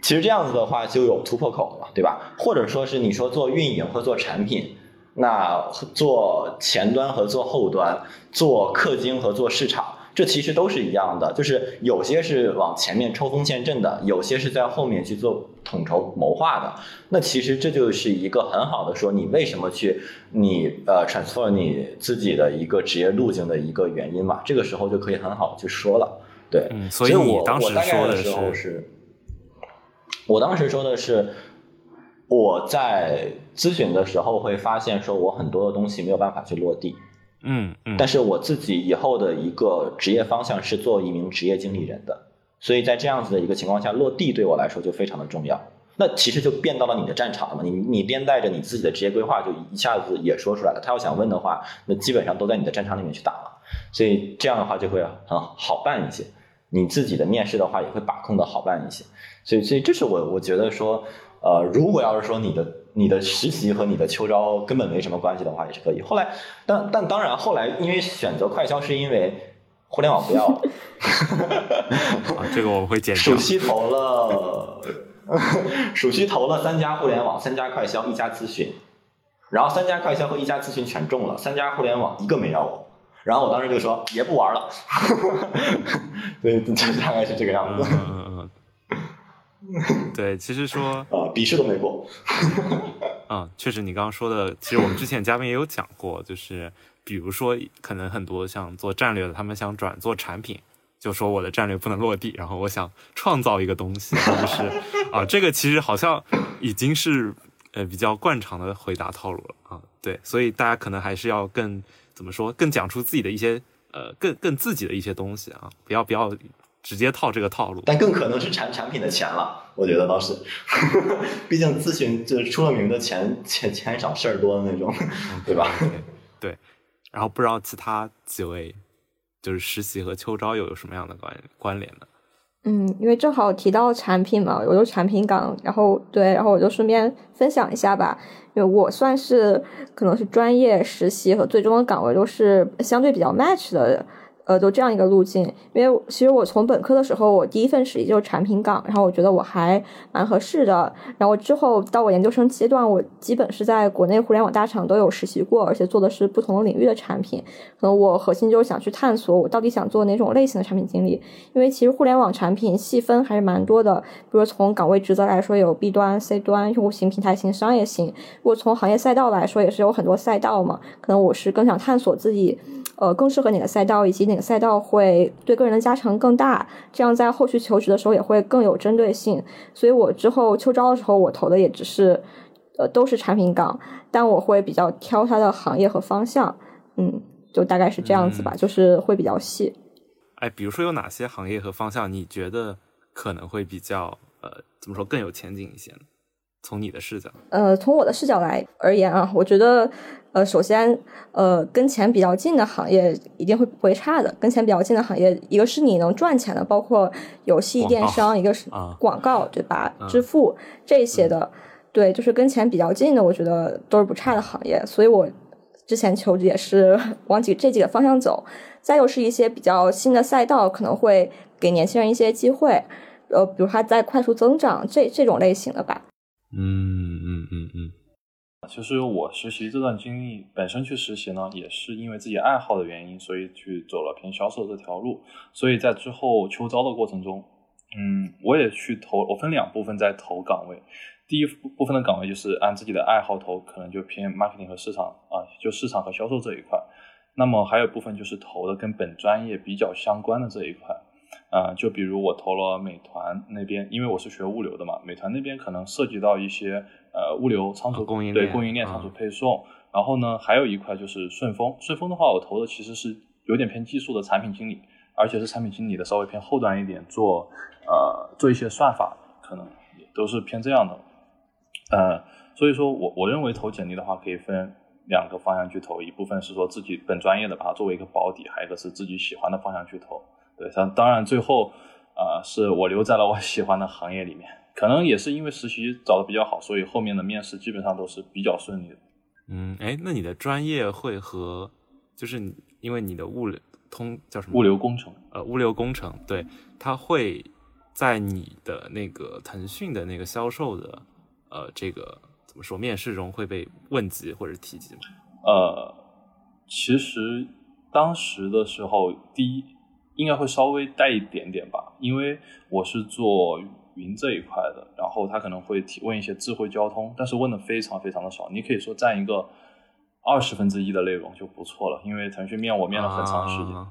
其实这样子的话就有突破口了嘛，对吧？或者说是你说做运营或做产品，那做前端和做后端，做氪金和做市场，这其实都是一样的，就是有些是往前面冲锋陷阵的，有些是在后面去做统筹谋划的。那其实这就是一个很好的说你为什么去你呃 transfer 你自己的一个职业路径的一个原因嘛，这个时候就可以很好的去说了。对，嗯所以我当时说的的时候是是，我当时说的是，我在咨询的时候会发现，说我很多的东西没有办法去落地，嗯嗯，但是我自己以后的一个职业方向是做一名职业经理人的，所以在这样子的一个情况下，落地对我来说就非常的重要。那其实就变到了你的战场了嘛，你你边带着你自己的职业规划，就一下子也说出来了。他要想问的话，那基本上都在你的战场里面去打了，所以这样的话就会很好办一些。你自己的面试的话也会把控的好办一些，所以所以这是我我觉得说，呃，如果要是说你的你的实习和你的秋招根本没什么关系的话，也是可以。后来，但但当然后来因为选择快销是因为互联网不要了，啊，这个我会剪掉暑。期投了，暑期投了三家互联网，三家快销，一家咨询，然后三家快销和一家咨询全中了，三家互联网一个没要我。然后我当时就说也不玩了，对，就大概是这个样子。对，其实说，啊，笔试都没过。嗯，确实你刚刚说的，其实我们之前嘉宾也有讲过，就是比如说，可能很多像做战略的，他们想转做产品，就说我的战略不能落地，然后我想创造一个东西，就是啊，这个其实好像已经是呃比较惯常的回答套路了啊。对，所以大家可能还是要更怎么说，更讲出自己的一些呃更更自己的一些东西啊，不要不要直接套这个套路。但更可能是产产品的钱了，我觉得倒是，毕竟咨询就是出了名的钱钱钱少事儿多的那种，对吧？对对，然后不知道其他几位就是实习和秋招又有什么样的关关联呢？嗯，因为正好提到产品嘛，我就产品岗，然后对，然后我就顺便分享一下吧。因为我算是可能是专业实习和最终的岗位都是相对比较 match 的，呃，就这样一个路径。因为其实我从本科的时候，我第一份实习就是产品岗，然后我觉得我还蛮合适的。然后之后到我研究生阶段，我基本是在国内互联网大厂都有实习过，而且做的是不同领域的产品。可能我核心就是想去探索我到底想做哪种类型的产品经理，因为其实互联网产品细分还是蛮多的，比如从岗位职责来说有 B 端、C 端、用户型、平台型、商业型。如果从行业赛道来说，也是有很多赛道嘛。可能我是更想探索自己，呃，更适合哪个赛道，以及哪个赛道会对个人的加成更大，这样在后续求职的时候也会更有针对性。所以我之后秋招的时候，我投的也只是，呃，都是产品岗，但我会比较挑它的行业和方向，嗯，就大概是这样子吧，就是会比较细。哎，比如说有哪些行业和方向你觉得可能会比较呃怎么说更有前景一些呢？从你的视角，呃，从我的视角来而言啊，我觉得，呃，首先，呃，跟钱比较近的行业一定会不会差的。跟钱比较近的行业，一个是你能赚钱的，包括游戏电商，一个是啊广告，对吧？嗯支付这些的，对，就是跟钱比较近的，我觉得都是不差的行业。所以我之前求职也是 往几这几个方向走。再又是一些比较新的赛道，可能会给年轻人一些机会，呃，比如它在快速增长这这种类型的吧。嗯嗯嗯嗯其实我实习这段经历，本身去实习呢，也是因为自己爱好的原因，所以去走了偏销售这条路。所以在之后秋招的过程中，嗯，我也去投，我分两部分在投岗位。第一部分的岗位就是按自己的爱好投，可能就偏 marketing 和市场啊，就市场和销售这一块。那么还有部分就是投的跟本专业比较相关的这一块，啊，就比如我投了美团那边，因为我是学物流的嘛，美团那边可能涉及到一些呃物流仓储供应对供应链仓储配送。然后呢，还有一块就是顺丰，顺丰的话我投的其实是有点偏技术的产品经理，而且是产品经理的稍微偏后端一点，做呃做一些算法，可能都是偏这样的。呃，所以说我我认为投简历的话可以分两个方向去投，一部分是说自己本专业的把它作为一个保底，还有一个是自己喜欢的方向去投。对，当当然最后呃是我留在了我喜欢的行业里面，可能也是因为实习找的比较好，所以后面的面试基本上都是比较顺利的。嗯，哎，那你的专业会和就是因为你的物流通叫什么？物流工程。呃，物流工程，对，它会在你的那个腾讯的那个销售的。呃，这个怎么说？面试中会被问及或者提及吗？呃，其实当时的时候，第一应该会稍微带一点点吧，因为我是做云这一块的，然后他可能会提问一些智慧交通，但是问的非常非常的少，你可以说占一个二十分之一的内容就不错了，因为腾讯面我面了很长时间。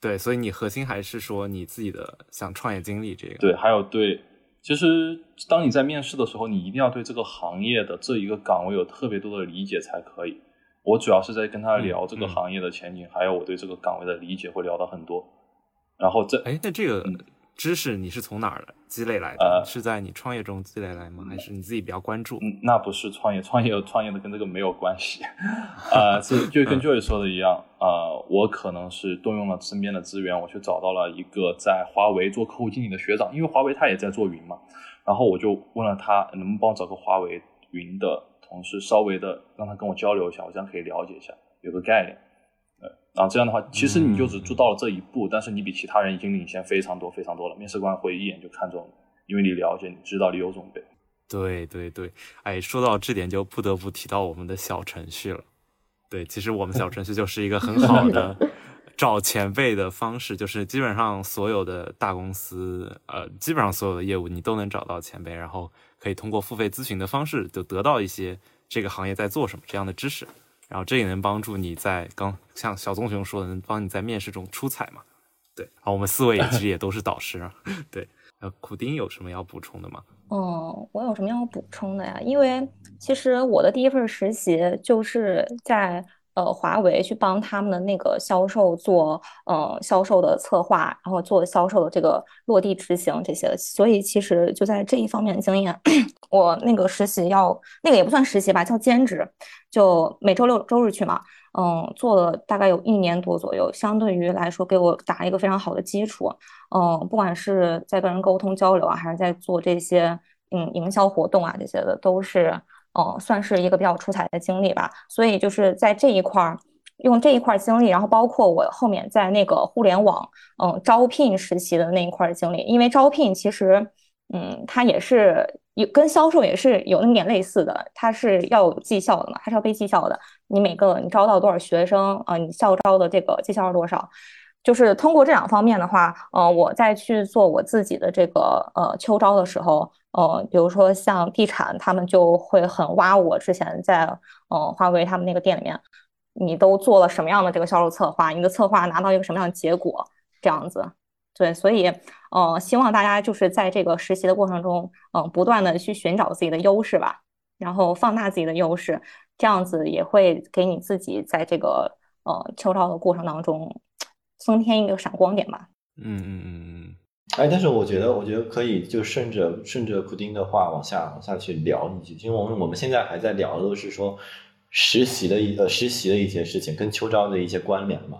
对，所以你核心还是说你自己的想创业经历这个。对，还有对。其实，当你在面试的时候，你一定要对这个行业的这一个岗位有特别多的理解才可以。我主要是在跟他聊这个行业的前景，还有我对这个岗位的理解，会聊到很多。然后这，哎，那这个。知识你是从哪儿积累来的？呃，是在你创业中积累来吗？还是你自己比较关注？嗯，那不是创业，创业创业的跟这个没有关系。啊，是就跟 Joy 说的一样啊，我可能是动用了身边的资源，我去找到了一个在华为做客户经理的学长，因为华为他也在做云嘛。然后我就问了他，能不能帮我找个华为云的同事，稍微的让他跟我交流一下，我这样可以了解一下，有个概念。然后这样的话，其实你就只做到了这一步，但是你比其他人已经领先非常多非常多了。面试官会一眼就看中你，因为你了解，你知道，你有准备。对对对，哎，说到这点就不得不提到我们的小程序了。对，其实我们小程序就是一个很好的 找前辈的方式，就是基本上所有的大公司，呃，基本上所有的业务你都能找到前辈，然后可以通过付费咨询的方式就得到一些这个行业在做什么这样的知识。然后这也能帮助你在刚像小棕熊说的，能帮你在面试中出彩嘛？对，然后，我们四位其实也都是导师。对，呃，苦丁有什么要补充的吗？嗯，我有什么要补充的呀？因为其实我的第一份实习就是在。呃，华为去帮他们的那个销售做呃销售的策划，然后做销售的这个落地执行这些，所以其实就在这一方面的经验，我那个实习要那个也不算实习吧，叫兼职，就每周六周日去嘛，嗯，做了大概有一年多左右，相对于来说给我打一个非常好的基础，嗯，不管是在跟人沟通交流啊，还是在做这些嗯营销活动啊这些的，都是。哦，算是一个比较出彩的经历吧。所以就是在这一块儿，用这一块经历，然后包括我后面在那个互联网，嗯，招聘实习的那一块经历。因为招聘其实，嗯，它也是有跟销售也是有那么点类似的，它是要有绩效的嘛，它是要背绩效的。你每个你招到多少学生啊？你校招的这个绩效是多少？就是通过这两方面的话，呃，我再去做我自己的这个呃秋招的时候，呃，比如说像地产，他们就会很挖我之前在呃华为他们那个店里面，你都做了什么样的这个销售策划，你的策划拿到一个什么样的结果，这样子，对，所以呃，希望大家就是在这个实习的过程中，嗯，不断的去寻找自己的优势吧，然后放大自己的优势，这样子也会给你自己在这个呃秋招的过程当中。增添一个闪光点吧。嗯嗯嗯嗯。哎，但是我觉得，我觉得可以就顺着顺着普丁的话往下往下去聊一句，因为我们我们现在还在聊的都是说实习的一呃实习的一些事情跟秋招的一些关联嘛。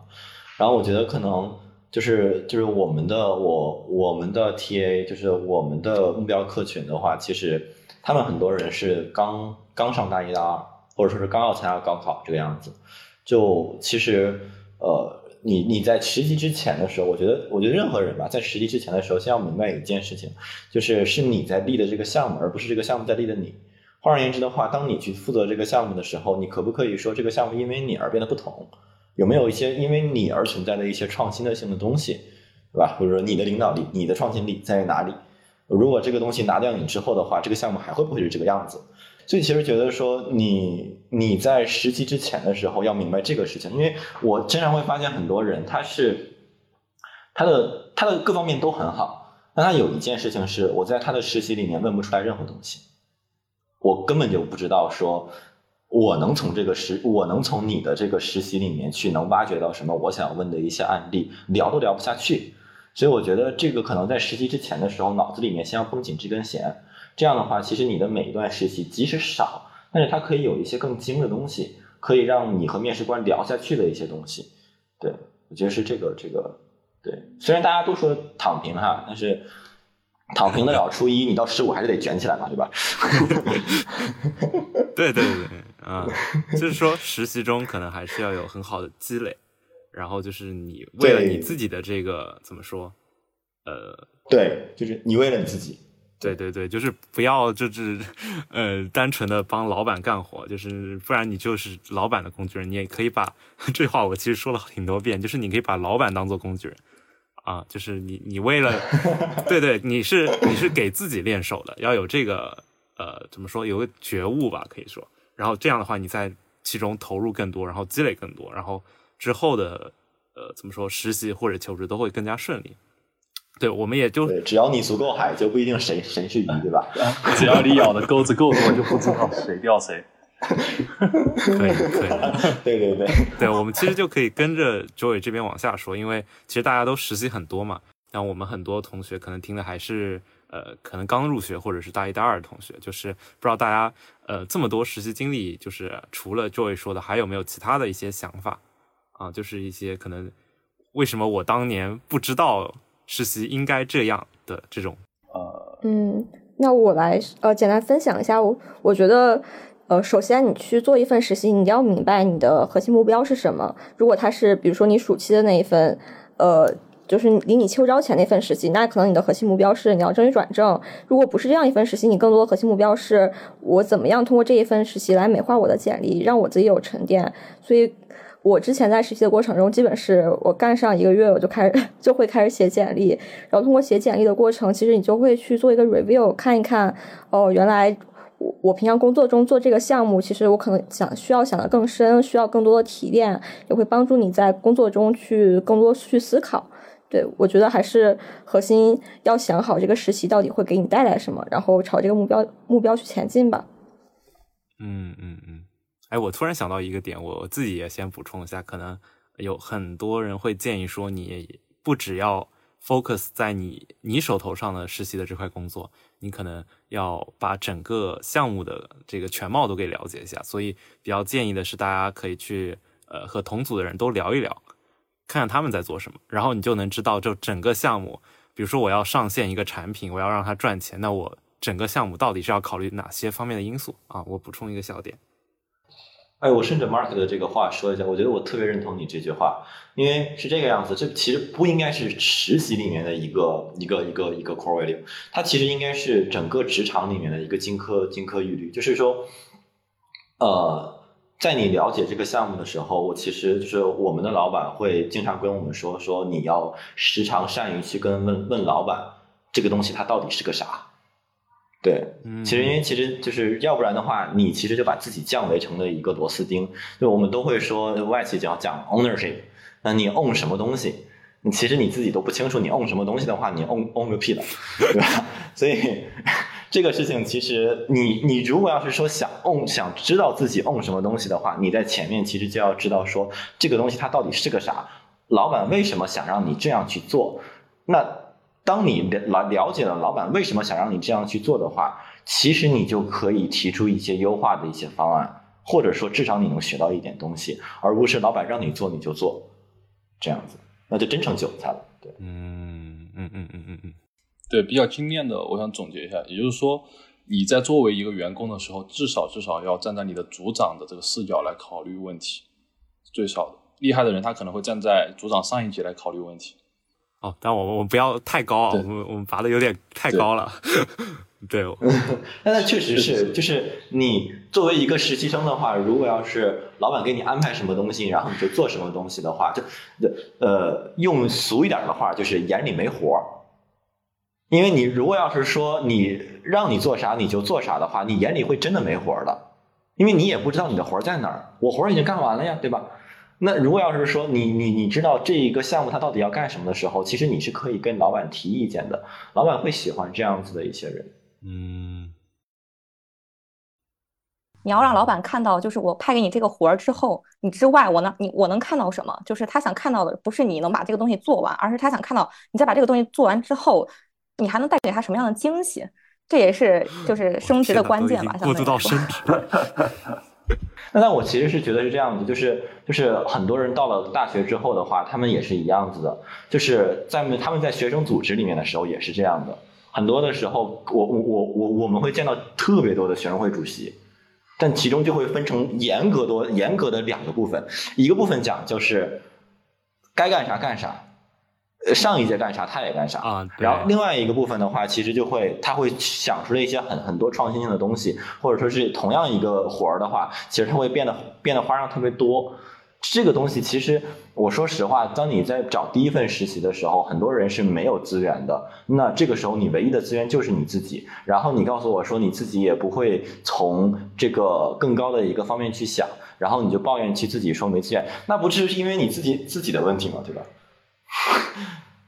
然后我觉得可能就是就是我们的我我们的 TA 就是我们的目标客群的话，其实他们很多人是刚刚上大一大二，或者说是刚要参加高考这个样子。就其实呃。你你在实习之前的时候，我觉得，我觉得任何人吧，在实习之前的时候，先要明白一件事情，就是是你在立的这个项目，而不是这个项目在立的你。换而言之的话，当你去负责这个项目的时候，你可不可以说这个项目因为你而变得不同？有没有一些因为你而存在的一些创新的性的东西？对吧？或者说你的领导力、你的创新力在于哪里？如果这个东西拿掉你之后的话，这个项目还会不会是这个样子？所以其实觉得说你你在实习之前的时候要明白这个事情，因为我经常会发现很多人他是他的他的各方面都很好，但他有一件事情是我在他的实习里面问不出来任何东西，我根本就不知道说我能从这个实我能从你的这个实习里面去能挖掘到什么我想问的一些案例，聊都聊不下去。所以我觉得这个可能在实习之前的时候，脑子里面先要绷紧这根弦。这样的话，其实你的每一段实习即使少，但是它可以有一些更精的东西，可以让你和面试官聊下去的一些东西。对我觉得是这个这个对。虽然大家都说躺平哈，但是躺平得了初一，你到十五还是得卷起来嘛，对吧？对 对对，啊，就是说实习中可能还是要有很好的积累。然后就是你为了你自己的这个怎么说？呃，对，就是你为了你自己。对对对，就是不要就是 呃单纯的帮老板干活，就是不然你就是老板的工具人。你也可以把 这话我其实说了挺多遍，就是你可以把老板当做工具人啊，就是你你为了对对，你是你是给自己练手的，要有这个呃怎么说有个觉悟吧，可以说。然后这样的话，你在其中投入更多，然后积累更多，然后。之后的呃，怎么说实习或者求职都会更加顺利。对，我们也就只要你足够海，就不一定谁谁是鱼，对吧？只要你咬的钩子够多，就不知道谁钓谁。可以，可以。对对对，对我们其实就可以跟着 Joy 这边往下说，因为其实大家都实习很多嘛。然后我们很多同学可能听的还是呃，可能刚入学或者是大一、大二的同学，就是不知道大家呃这么多实习经历，就是除了 Joy 说的，还有没有其他的一些想法？啊，就是一些可能，为什么我当年不知道实习应该这样的这种，呃，嗯，那我来呃简单分享一下，我我觉得，呃，首先你去做一份实习，你要明白你的核心目标是什么。如果它是比如说你暑期的那一份，呃，就是离你秋招前那份实习，那可能你的核心目标是你要争取转正。如果不是这样一份实习，你更多的核心目标是我怎么样通过这一份实习来美化我的简历，让我自己有沉淀。所以。我之前在实习的过程中，基本是我干上一个月，我就开始 就会开始写简历，然后通过写简历的过程，其实你就会去做一个 review，看一看，哦，原来我我平常工作中做这个项目，其实我可能想需要想的更深，需要更多的提炼，也会帮助你在工作中去更多去思考。对我觉得还是核心要想好这个实习到底会给你带来什么，然后朝这个目标目标去前进吧。嗯嗯嗯。哎，我突然想到一个点，我自己也先补充一下，可能有很多人会建议说，你不只要 focus 在你你手头上的实习的这块工作，你可能要把整个项目的这个全貌都给了解一下。所以比较建议的是，大家可以去呃和同组的人都聊一聊，看看他们在做什么，然后你就能知道就整个项目，比如说我要上线一个产品，我要让它赚钱，那我整个项目到底是要考虑哪些方面的因素啊？我补充一个小点。哎，我顺着 Mark 的这个话说一下，我觉得我特别认同你这句话，因为是这个样子，这其实不应该是实习里面的一个一个一个一个 core value，它其实应该是整个职场里面的一个金科金科玉律。就是说，呃，在你了解这个项目的时候，我其实就是我们的老板会经常跟我们说，说你要时常善于去跟问问老板这个东西它到底是个啥。对，其实因为其实就是要不然的话，你其实就把自己降维成了一个螺丝钉。就我们都会说外企讲讲 ownership，那你 own 什么东西？你其实你自己都不清楚，你 own 什么东西的话，你 own own 个屁的，对吧？所以 这个事情其实你你如果要是说想 own 想知道自己 own 什么东西的话，你在前面其实就要知道说这个东西它到底是个啥，老板为什么想让你这样去做？那。当你了了解了老板为什么想让你这样去做的话，其实你就可以提出一些优化的一些方案，或者说至少你能学到一点东西，而不是老板让你做你就做，这样子，那就真成韭菜了。对，嗯嗯嗯嗯嗯嗯，对，比较精炼的，我想总结一下，也就是说，你在作为一个员工的时候，至少至少要站在你的组长的这个视角来考虑问题，最少的。厉害的人他可能会站在组长上一级来考虑问题。哦，但我们我们不要太高啊，我们我们拔的有点太高了。对，那那确实是，就是你作为一个实习生的话，如果要是老板给你安排什么东西，然后你就做什么东西的话，就呃用俗一点的话，就是眼里没活儿。因为你如果要是说你让你做啥你就做啥的话，你眼里会真的没活儿的，因为你也不知道你的活儿在哪儿，我活儿已经干完了呀，对吧？那如果要是说你你你知道这一个项目它到底要干什么的时候，其实你是可以跟老板提意见的，老板会喜欢这样子的一些人。嗯，你要让老板看到，就是我派给你这个活儿之后，你之外，我能你我能看到什么？就是他想看到的不是你能把这个东西做完，而是他想看到你再把这个东西做完之后，你还能带给他什么样的惊喜？这也是就是升职的关键吧，过渡到升 职。那但我其实是觉得是这样子，就是就是很多人到了大学之后的话，他们也是一样子的，就是在他们在学生组织里面的时候也是这样的。很多的时候，我我我我我们会见到特别多的学生会主席，但其中就会分成严格多严格的两个部分，一个部分讲就是该干啥干啥，上一届干啥他也干啥啊，然后另外一个部分的话，其实就会他会想出了一些很很多创新性的东西，或者说是同样一个活儿的话，其实他会变得变得花样特别多。这个东西其实，我说实话，当你在找第一份实习的时候，很多人是没有资源的。那这个时候，你唯一的资源就是你自己。然后你告诉我说，你自己也不会从这个更高的一个方面去想，然后你就抱怨起自己说没资源，那不就是因为你自己自己的问题吗？对吧？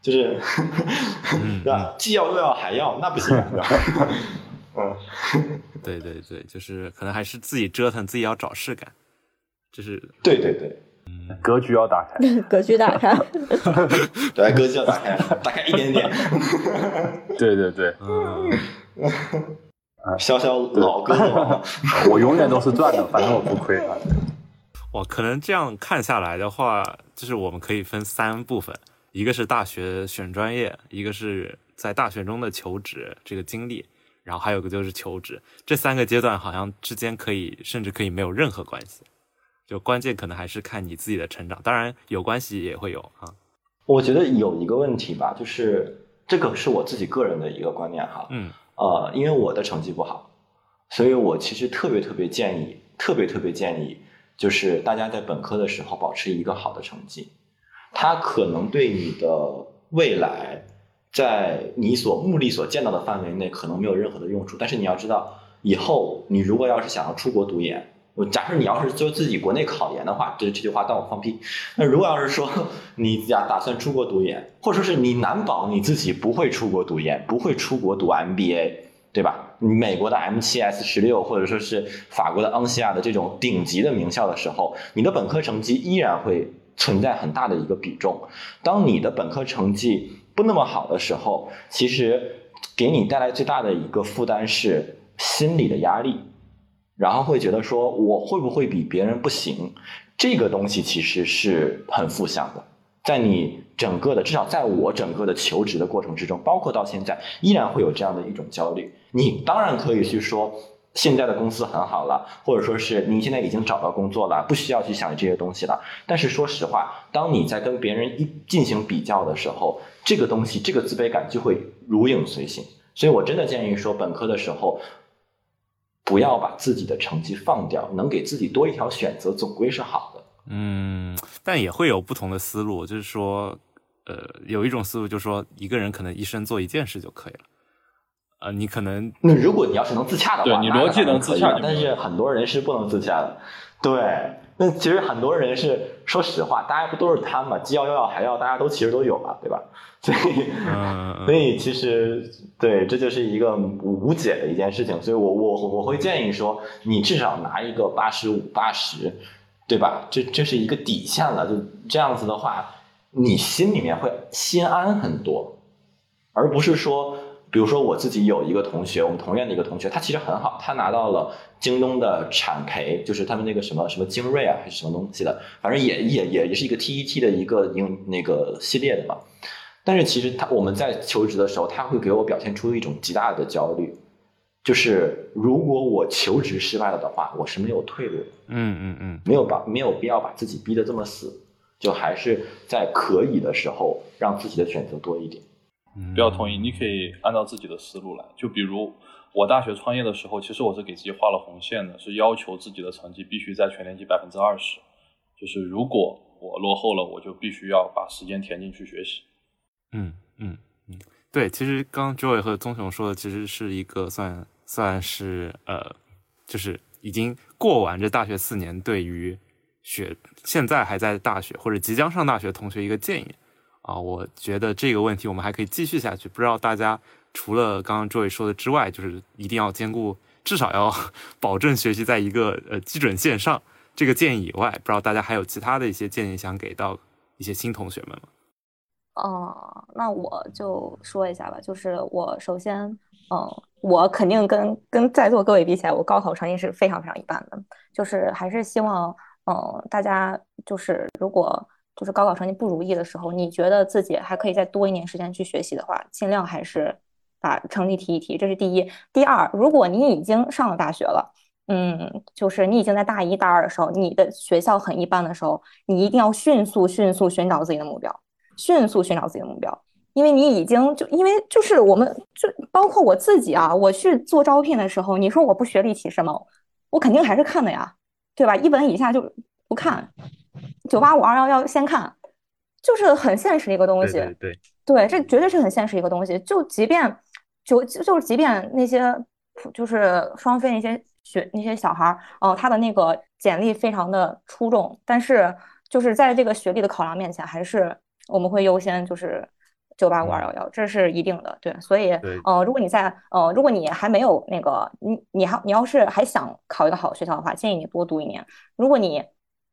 就是，对吧？既要又要还要，那不行，对。吧？嗯，对对对，就是可能还是自己折腾，自己要找事干。就是对对对，嗯，格局要打开，格局打开，对，格局要打开，打开一点点，对对对，嗯，潇潇老哥，我永远都是赚的，反正我不亏啊。哇，可能这样看下来的话，就是我们可以分三部分，一个是大学选专业，一个是在大学中的求职这个经历，然后还有个就是求职，这三个阶段好像之间可以甚至可以没有任何关系。就关键可能还是看你自己的成长，当然有关系也会有啊。我觉得有一个问题吧，就是这个是我自己个人的一个观念哈。嗯。呃，因为我的成绩不好，所以我其实特别特别建议，特别特别建议，就是大家在本科的时候保持一个好的成绩，它可能对你的未来，在你所目力所见到的范围内可能没有任何的用处，但是你要知道，以后你如果要是想要出国读研。我假设你要是就自己国内考研的话，这这句话当我放屁。那如果要是说你打打算出国读研，或者说是你难保你自己不会出国读研，不会出国读 MBA，对吧？美国的 M7S 十六，或者说是法国的昂西亚的这种顶级的名校的时候，你的本科成绩依然会存在很大的一个比重。当你的本科成绩不那么好的时候，其实给你带来最大的一个负担是心理的压力。然后会觉得说，我会不会比别人不行？这个东西其实是很负向的，在你整个的，至少在我整个的求职的过程之中，包括到现在，依然会有这样的一种焦虑。你当然可以去说，现在的公司很好了，或者说是你现在已经找到工作了，不需要去想这些东西了。但是说实话，当你在跟别人一进行比较的时候，这个东西，这个自卑感就会如影随形。所以我真的建议说，本科的时候。不要把自己的成绩放掉，能给自己多一条选择，总归是好的。嗯，但也会有不同的思路，就是说，呃，有一种思路就是说，一个人可能一生做一件事就可以了。呃，你可能，那如果你要是能自洽的话，对你逻辑能自洽，但是很多人是不能自洽的。对，那其实很多人是说实话，大家不都是贪嘛，既要又要还要，大家都其实都有嘛，对吧？所以，所以其实对，这就是一个无解的一件事情。所以我我我会建议说，你至少拿一个八十五、八十，对吧？这这是一个底线了。就这样子的话，你心里面会心安很多，而不是说。比如说我自己有一个同学，我们同院的一个同学，他其实很好，他拿到了京东的产培，就是他们那个什么什么精锐啊，还是什么东西的，反正也也也也是一个 TET 的一个用那个系列的嘛。但是其实他我们在求职的时候，他会给我表现出一种极大的焦虑，就是如果我求职失败了的话，我是没有退路的。嗯嗯嗯，没有把没有必要把自己逼得这么死，就还是在可以的时候让自己的选择多一点。不要同意，你可以按照自己的思路来。就比如我大学创业的时候，其实我是给自己画了红线的，是要求自己的成绩必须在全年级百分之二十，就是如果我落后了，我就必须要把时间填进去学习。嗯嗯嗯，对，其实刚 Joy 和宗雄说的，其实是一个算算是呃，就是已经过完这大学四年，对于学现在还在大学或者即将上大学同学一个建议啊。我觉得这个问题我们还可以继续下去，不知道大家除了刚刚 Joy 说的之外，就是一定要兼顾，至少要 保证学习在一个呃基准线上。这个建议以外，不知道大家还有其他的一些建议想给到一些新同学们吗？哦，那我就说一下吧，就是我首先，嗯，我肯定跟跟在座各位比起来，我高考成绩是非常非常一般的，就是还是希望，嗯，大家就是如果就是高考成绩不如意的时候，你觉得自己还可以再多一年时间去学习的话，尽量还是把成绩提一提，这是第一。第二，如果你已经上了大学了，嗯，就是你已经在大一、大二的时候，你的学校很一般的时候，你一定要迅速、迅速寻找自己的目标。迅速寻找自己的目标，因为你已经就因为就是我们就包括我自己啊，我去做招聘的时候，你说我不学历歧视吗？我肯定还是看的呀，对吧？一本以下就不看，九八五二幺幺先看，就是很现实的一个东西。对对对，这绝对是很现实一个东西。就即便就就是即便那些就是双非那些学那些小孩儿，哦，他的那个简历非常的出众，但是就是在这个学历的考量面前，还是。我们会优先就是九八五二幺幺，这是一定的，对，所以，呃，如果你在，呃，如果你还没有那个，你你还你要是还想考一个好学校的话，建议你多读一年。如果你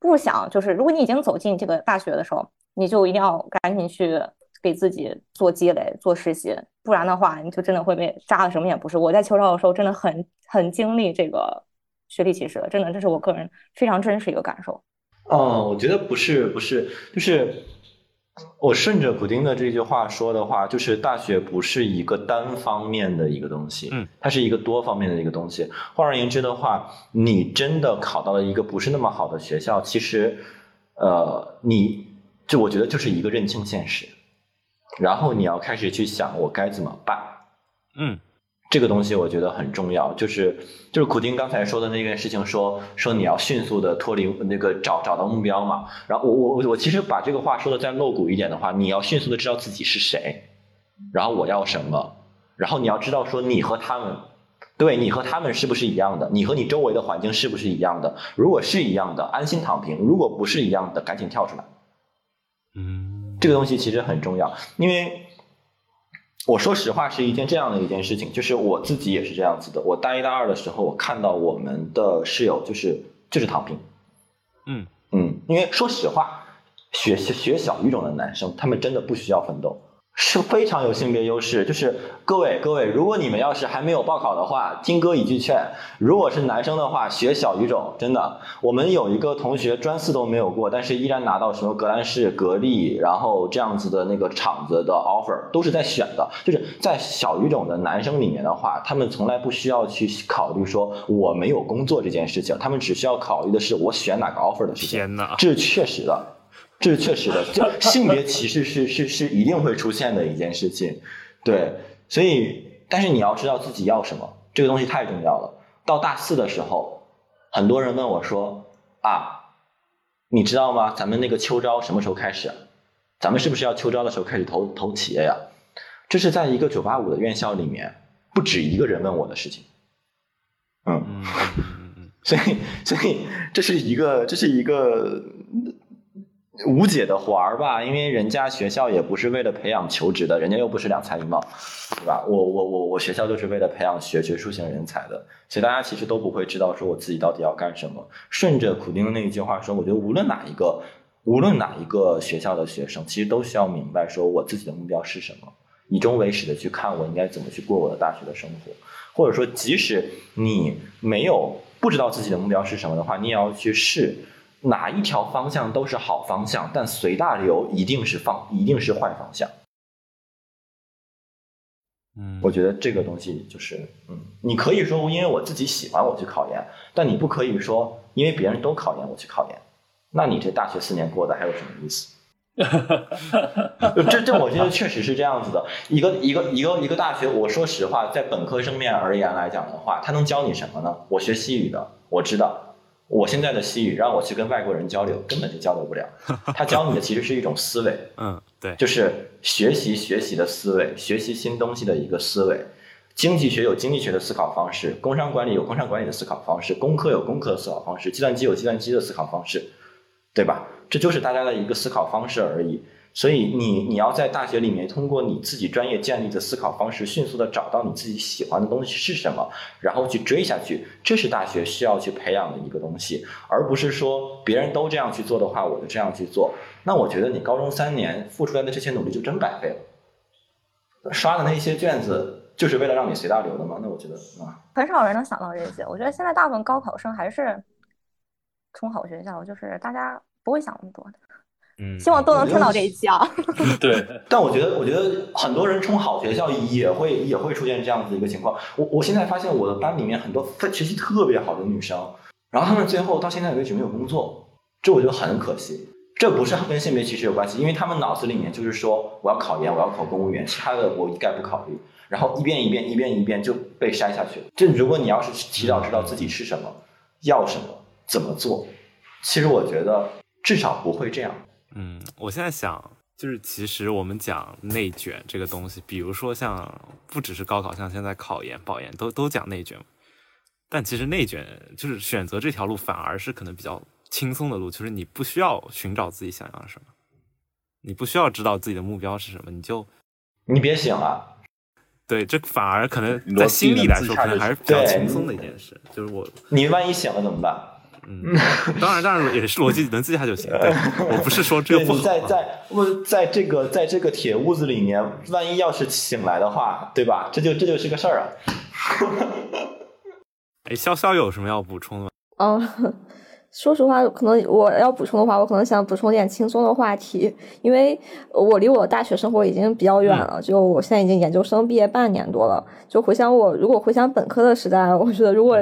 不想，就是如果你已经走进这个大学的时候，你就一定要赶紧去给自己做积累、做实习，不然的话，你就真的会被扎的什么也不是。我在秋招的时候真的很很经历这个学历歧视的，真的，这是我个人非常真实一个感受。哦，我觉得不是，不是，就是。我顺着普丁的这句话说的话，就是大学不是一个单方面的一个东西，嗯，它是一个多方面的一个东西。换而言之的话，你真的考到了一个不是那么好的学校，其实，呃，你就我觉得就是一个认清现实，然后你要开始去想我该怎么办，嗯。这个东西我觉得很重要，就是就是苦丁刚才说的那件事情，说说你要迅速的脱离那个找找到目标嘛。然后我我我其实把这个话说的再露骨一点的话，你要迅速的知道自己是谁，然后我要什么，然后你要知道说你和他们，对你和他们是不是一样的，你和你周围的环境是不是一样的？如果是一样的，安心躺平；如果不是一样的，赶紧跳出来。嗯，这个东西其实很重要，因为。我说实话，是一件这样的一件事情，就是我自己也是这样子的。我大一大二的时候，我看到我们的室友就是就是躺平，嗯嗯，因为说实话，学学小语种的男生，他们真的不需要奋斗。是非常有性别优势，就是各位各位，如果你们要是还没有报考的话，听哥一句劝，如果是男生的话，学小语种，真的，我们有一个同学专四都没有过，但是依然拿到什么格兰仕、格力，然后这样子的那个厂子的 offer，都是在选的，就是在小语种的男生里面的话，他们从来不需要去考虑说我没有工作这件事情，他们只需要考虑的是我选哪个 offer 的事情。天哪，这是确实的。这是确实的，就性别歧视是是是一定会出现的一件事情，对，所以但是你要知道自己要什么，这个东西太重要了。到大四的时候，很多人问我说啊，你知道吗？咱们那个秋招什么时候开始？咱们是不是要秋招的时候开始投投企业呀？这是在一个九八五的院校里面，不止一个人问我的事情。嗯 所以所以这是一个这是一个。无解的环儿吧，因为人家学校也不是为了培养求职的，人家又不是两才一貌，对吧？我我我我学校就是为了培养学学术型人才的，所以大家其实都不会知道说我自己到底要干什么。顺着苦丁的那一句话说，我觉得无论哪一个，无论哪一个学校的学生，其实都需要明白说我自己的目标是什么，以终为始的去看我应该怎么去过我的大学的生活，或者说即使你没有不知道自己的目标是什么的话，你也要去试。哪一条方向都是好方向，但随大流一定是方，一定是坏方向。嗯，我觉得这个东西就是，嗯，你可以说因为我自己喜欢我去考研，但你不可以说因为别人都考研我去考研，那你这大学四年过的还有什么意思？这这，我觉得确实是这样子的。一个一个一个一个大学，我说实话，在本科生面而言来讲的话，他能教你什么呢？我学西语的，我知道，我现在的西语让我去跟外国人交流，根本就交流不了。他教你的其实是一种思维，嗯，对，就是学习学习的思维，学习新东西的一个思维。经济学有经济学的思考方式，工商管理有工商管理的思考方式，工科有工科的思考方式，计算机有计算机的思考方式，对吧？这就是大家的一个思考方式而已。所以你你要在大学里面通过你自己专业建立的思考方式，迅速的找到你自己喜欢的东西是什么，然后去追下去，这是大学需要去培养的一个东西，而不是说别人都这样去做的话，我就这样去做。那我觉得你高中三年付出来的这些努力就真白费了，刷的那些卷子。就是为了让你随大流的吗？那我觉得啊，很少人能想到这些。我觉得现在大部分高考生还是冲好学校，就是大家不会想那么多的。嗯，希望都能听到这一期啊。对，但我觉得，我觉得很多人冲好学校也会也会出现这样子的一个情况。我我现在发现我的班里面很多学习特别好的女生，然后她们最后到现在为止没有工作，这我觉得很可惜。这不是跟性别歧视有关系，因为他们脑子里面就是说我要考研，我要考公务员，其他的我一概不考虑。然后一遍一遍一遍一遍就被筛下去了。就如果你要是提早知道自己是什么，要什么，怎么做，其实我觉得至少不会这样。嗯，我现在想，就是其实我们讲内卷这个东西，比如说像不只是高考，像现在考研、保研都都讲内卷。但其实内卷就是选择这条路，反而是可能比较轻松的路，就是你不需要寻找自己想要什么，你不需要知道自己的目标是什么，你就你别醒了。对，这反而可能在心里来说，可能还是比较轻松的一件事。就是我，你万一醒了怎么办？嗯，当然，当然也是逻辑能自洽就行。对，我不是说这个不好。在在问，在这个在这个铁屋子里面，万一要是醒来的话，对吧？这就这就是个事儿啊。哎，潇潇有什么要补充的吗？嗯。说实话，可能我要补充的话，我可能想补充点轻松的话题，因为我离我大学生活已经比较远了，就我现在已经研究生毕业半年多了。就回想我，如果回想本科的时代，我觉得如果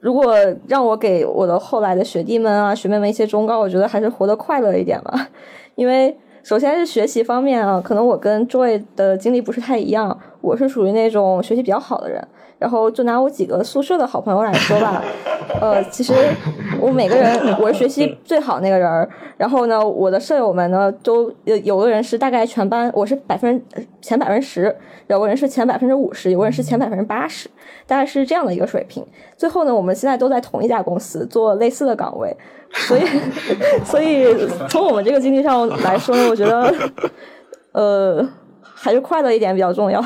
如果让我给我的后来的学弟们啊、学妹们一些忠告，我觉得还是活得快乐一点吧。因为首先是学习方面啊，可能我跟 Joy 的经历不是太一样，我是属于那种学习比较好的人。然后就拿我几个宿舍的好朋友来说吧，呃，其实我每个人我是学习最好那个人，然后呢，我的舍友们呢都有有的人是大概全班我是百分前百分之十，有个人是前百分之五十，有个人是前百分之八十，大概是这样的一个水平。最后呢，我们现在都在同一家公司做类似的岗位，所以 所以从我们这个经历上来说呢，我觉得呃还是快乐一点比较重要。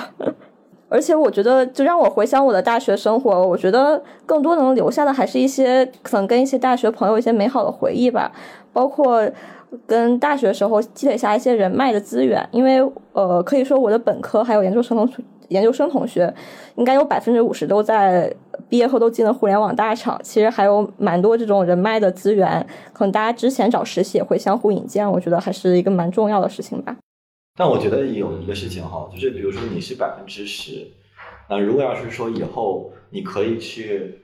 而且我觉得，就让我回想我的大学生活，我觉得更多能留下的还是一些可能跟一些大学朋友一些美好的回忆吧，包括跟大学时候积累下一些人脉的资源。因为呃，可以说我的本科还有研究生同研究生同学，应该有百分之五十都在毕业后都进了互联网大厂。其实还有蛮多这种人脉的资源，可能大家之前找实习也会相互引荐，我觉得还是一个蛮重要的事情吧。但我觉得有一个事情哈，就是比如说你是百分之十，那如果要是说以后你可以去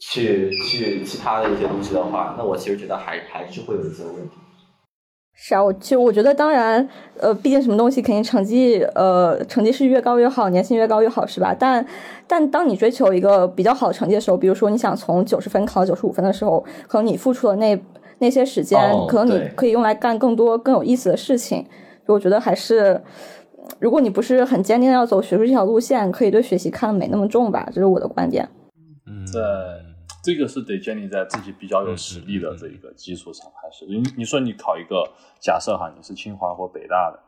去去其他的一些东西的话，那我其实觉得还还是会有一些问题。是啊，我其实我觉得当然，呃，毕竟什么东西肯定成绩，呃，成绩是越高越好，年薪越高越好，是吧？但但当你追求一个比较好的成绩的时候，比如说你想从九十分考到九十五分的时候，可能你付出的那那些时间，可能你可以用来干更多更有意思的事情。我觉得还是，如果你不是很坚定要走学术这条路线，可以对学习看得没那么重吧，这是我的观点。嗯，在这个是得建立在自己比较有实力的这一个基础上，还是你你说你考一个假设哈，你是清华或北大的，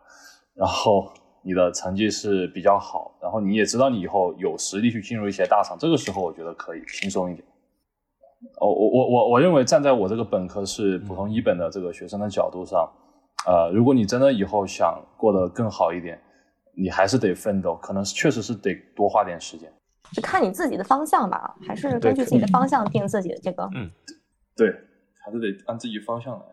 然后你的成绩是比较好，然后你也知道你以后有实力去进入一些大厂，这个时候我觉得可以轻松一点。哦，我我我我认为站在我这个本科是普通一本的这个学生的角度上。呃，如果你真的以后想过得更好一点，你还是得奋斗，可能确实是得多花点时间。就看你自己的方向吧，还是根据自己的方向定自己的这个。嗯，对，还是得按自己方向来。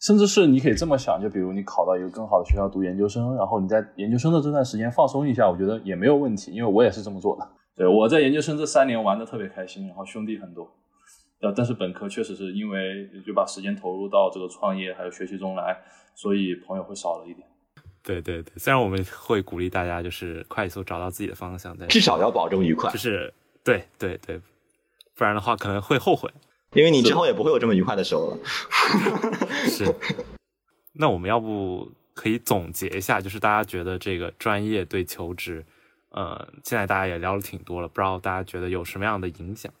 甚至是你可以这么想，就比如你考到一个更好的学校读研究生，然后你在研究生的这段时间放松一下，我觉得也没有问题，因为我也是这么做的。对，我在研究生这三年玩的特别开心，然后兄弟很多。呃，但是本科确实是因为就把时间投入到这个创业还有学习中来，所以朋友会少了一点。对对对，虽然我们会鼓励大家就是快速找到自己的方向，但至少要保证愉快就。是对对对，不然的话可能会后悔。因为你之后也不会有这么愉快的时候了。是，那我们要不可以总结一下，就是大家觉得这个专业对求职，呃，现在大家也聊了挺多了，不知道大家觉得有什么样的影响？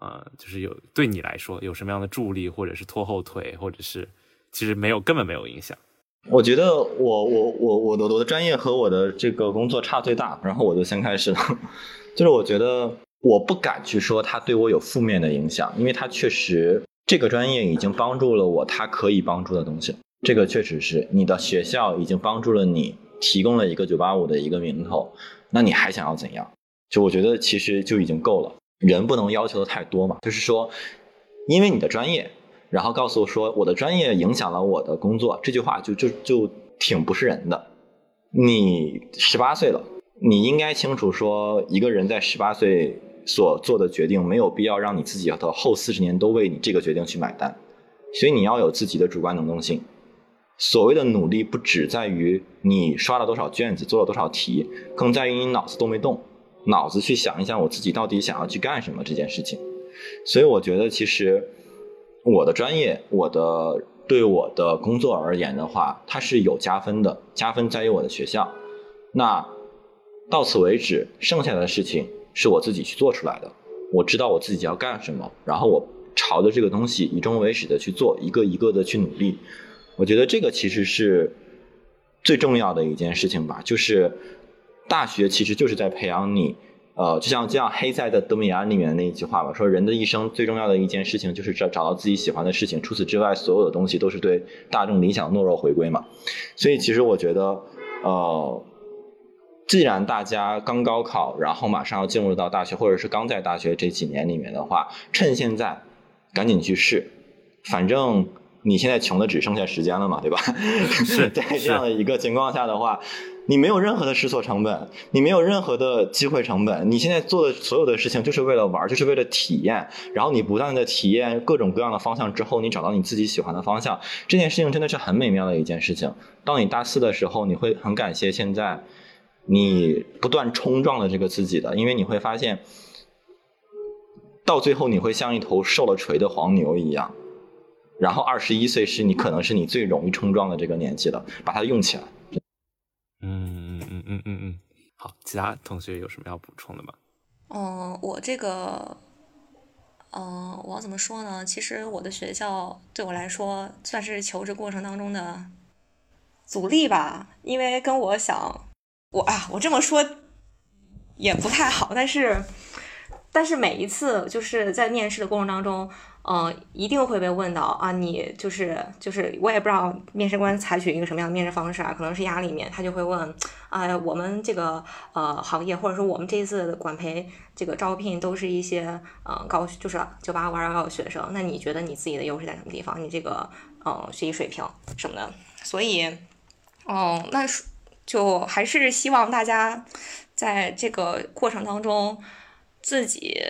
呃，就是有对你来说有什么样的助力，或者是拖后腿，或者是其实没有根本没有影响。我觉得我我我我的我的专业和我的这个工作差最大，然后我就先开始了，就是我觉得我不敢去说它对我有负面的影响，因为它确实这个专业已经帮助了我它可以帮助的东西，这个确实是你的学校已经帮助了你，提供了一个九八五的一个名头，那你还想要怎样？就我觉得其实就已经够了，人不能要求的太多嘛，就是说，因为你的专业。然后告诉我说我的专业影响了我的工作，这句话就就就挺不是人的。你十八岁了，你应该清楚说，一个人在十八岁所做的决定，没有必要让你自己的后四十年都为你这个决定去买单。所以你要有自己的主观能动性。所谓的努力，不只在于你刷了多少卷子，做了多少题，更在于你脑子动没动，脑子去想一想我自己到底想要去干什么这件事情。所以我觉得其实。我的专业，我的对我的工作而言的话，它是有加分的，加分在于我的学校。那到此为止，剩下的事情是我自己去做出来的。我知道我自己要干什么，然后我朝着这个东西以终为始的去做，一个一个的去努力。我觉得这个其实是最重要的一件事情吧，就是大学其实就是在培养你。呃，就像就像黑塞的《德米安》里面的那一句话吧，说人的一生最重要的一件事情就是找找到自己喜欢的事情，除此之外，所有的东西都是对大众理想懦弱回归嘛。所以其实我觉得，呃，既然大家刚高考，然后马上要进入到大学，或者是刚在大学这几年里面的话，趁现在赶紧去试，反正。你现在穷的只剩下时间了嘛，对吧？是在这样的一个情况下的话，你没有任何的试错成本，你没有任何的机会成本，你现在做的所有的事情就是为了玩，就是为了体验。然后你不断的体验各种各样的方向之后，你找到你自己喜欢的方向，这件事情真的是很美妙的一件事情。当你大四的时候，你会很感谢现在你不断冲撞的这个自己的，因为你会发现，到最后你会像一头受了锤的黄牛一样。然后二十一岁是你可能是你最容易冲撞的这个年纪了，把它用起来。嗯嗯嗯，好，其他同学有什么要补充的吗？嗯，我这个，嗯，我要怎么说呢？其实我的学校对我来说算是求职过程当中的阻力吧，因为跟我想，我啊，我这么说也不太好，但是，但是每一次就是在面试的过程当中。嗯，一定会被问到啊！你就是就是，我也不知道面试官采取一个什么样的面试方式啊，可能是压力面他就会问，啊，我们这个呃行业或者说我们这一次的管培这个招聘都是一些呃高就是九八五二幺幺的学生，那你觉得你自己的优势在什么地方？你这个呃学习水平什么的？所以，嗯，那就还是希望大家在这个过程当中自己。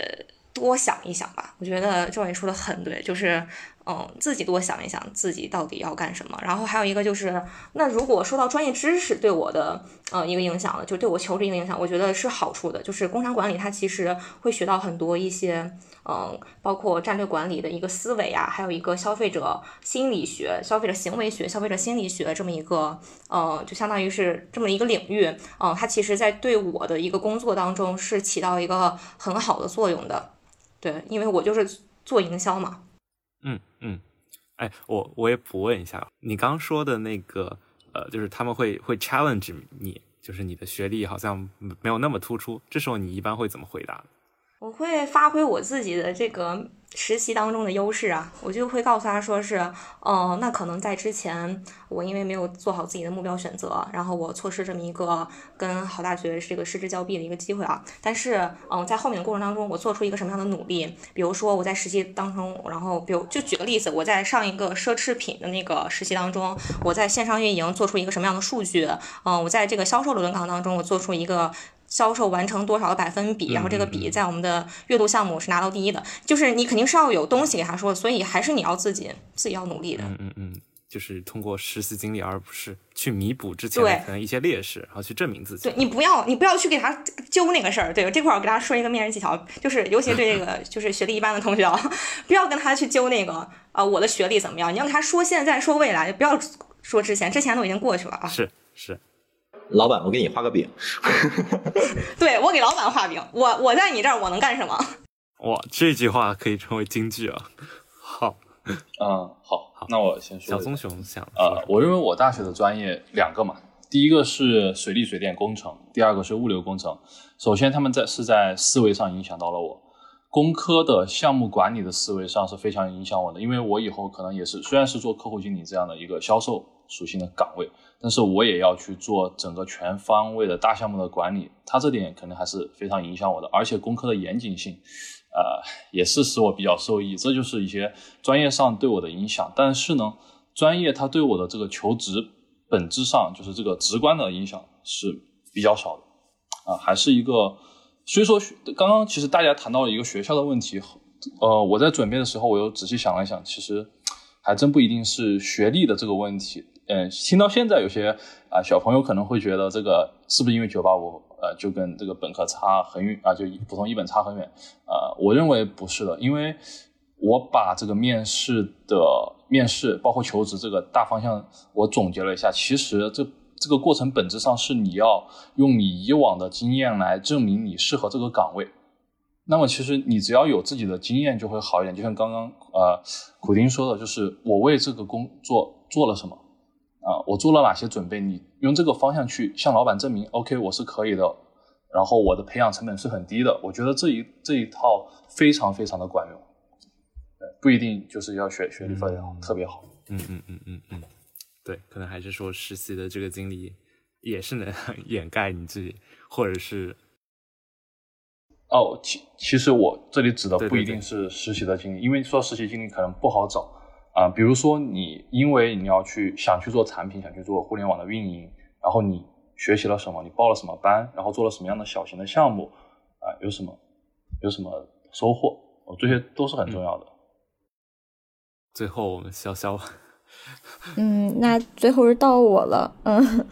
多想一想吧，我觉得这位说的很对，就是，嗯，自己多想一想自己到底要干什么。然后还有一个就是，那如果说到专业知识对我的，呃，一个影响了，就对我求职一个影响，我觉得是好处的。就是工商管理它其实会学到很多一些，嗯，包括战略管理的一个思维啊，还有一个消费者心理学、消费者行为学、消费者心理学这么一个，呃，就相当于是这么一个领域，嗯，它其实在对我的一个工作当中是起到一个很好的作用的。对，因为我就是做营销嘛。嗯嗯，哎，我我也补问一下，你刚说的那个，呃，就是他们会会 challenge 你，就是你的学历好像没有那么突出，这时候你一般会怎么回答？我会发挥我自己的这个。实习当中的优势啊，我就会告诉他说是，哦，那可能在之前我因为没有做好自己的目标选择，然后我错失这么一个跟好大学这个失之交臂的一个机会啊。但是，嗯，在后面的过程当中，我做出一个什么样的努力？比如说我在实习当中，然后比如就举个例子，我在上一个奢侈品的那个实习当中，我在线上运营做出一个什么样的数据？嗯，我在这个销售的轮岗当中，我做出一个。销售完成多少个百分比，然后这个比在我们的月度项目是拿到第一的。就是你肯定是要有东西给他说，所以还是你要自己自己要努力的。嗯嗯嗯，就是通过实习经历，而不是去弥补之前对可能一些劣势，然后去证明自己。对你不要，你不要去给他揪那个事儿。对这块儿我给大家说一个面试技巧，就是尤其对这个 就是学历一般的同学啊，不要跟他去揪那个啊、我的学历怎么样，你要跟他说现在说未来，不要说之前，之前都已经过去了啊。是是，老板，我给你画个饼。对我给老板画饼，我我在你这儿我能干什么？哇，这句话可以成为金句啊！好，嗯，好，好那我先说。小棕熊想呃，我认为我大学的专业两个嘛，第一个是水利水电工程，第二个是物流工程。首先，他们在是在思维上影响到了我。工科的项目管理的思维上是非常影响我的，因为我以后可能也是虽然是做客户经理这样的一个销售属性的岗位，但是我也要去做整个全方位的大项目的管理，它这点可能还是非常影响我的。而且工科的严谨性，呃，也是使我比较受益。这就是一些专业上对我的影响。但是呢，专业它对我的这个求职本质上就是这个直观的影响是比较少的啊，还是一个。所以说，刚刚其实大家谈到了一个学校的问题，呃，我在准备的时候，我又仔细想了想，其实还真不一定是学历的这个问题。嗯，听到现在有些啊、小朋友可能会觉得这个是不是因为九八五呃就跟这个本科差很远啊，就普通一本差很远？呃，我认为不是的，因为我把这个面试的面试包括求职这个大方向我总结了一下，其实这。这个过程本质上是你要用你以往的经验来证明你适合这个岗位。那么其实你只要有自己的经验就会好一点。就像刚刚呃苦丁说的，就是我为这个工作做了什么啊、我做了哪些准备？你用这个方向去向老板证明，OK，我是可以的。然后我的培养成本是很低的。我觉得这一这一套非常非常的管用。对，不一定就是要学学历非常特别好。嗯嗯嗯嗯嗯，对，可能还是说实习的这个经历也是能 掩盖你自己，或者是哦，其其实我这里指的不一定是实习的经历，因为说实习经历可能不好找啊、比如说你因为你要去想去做产品，想去做互联网的运营，然后你学习了什么，你报了什么班，然后做了什么样的小型的项目啊、有什么有什么收获，哦，这些都是很重要的。最后我们潇潇，嗯，那最后是到我了。嗯，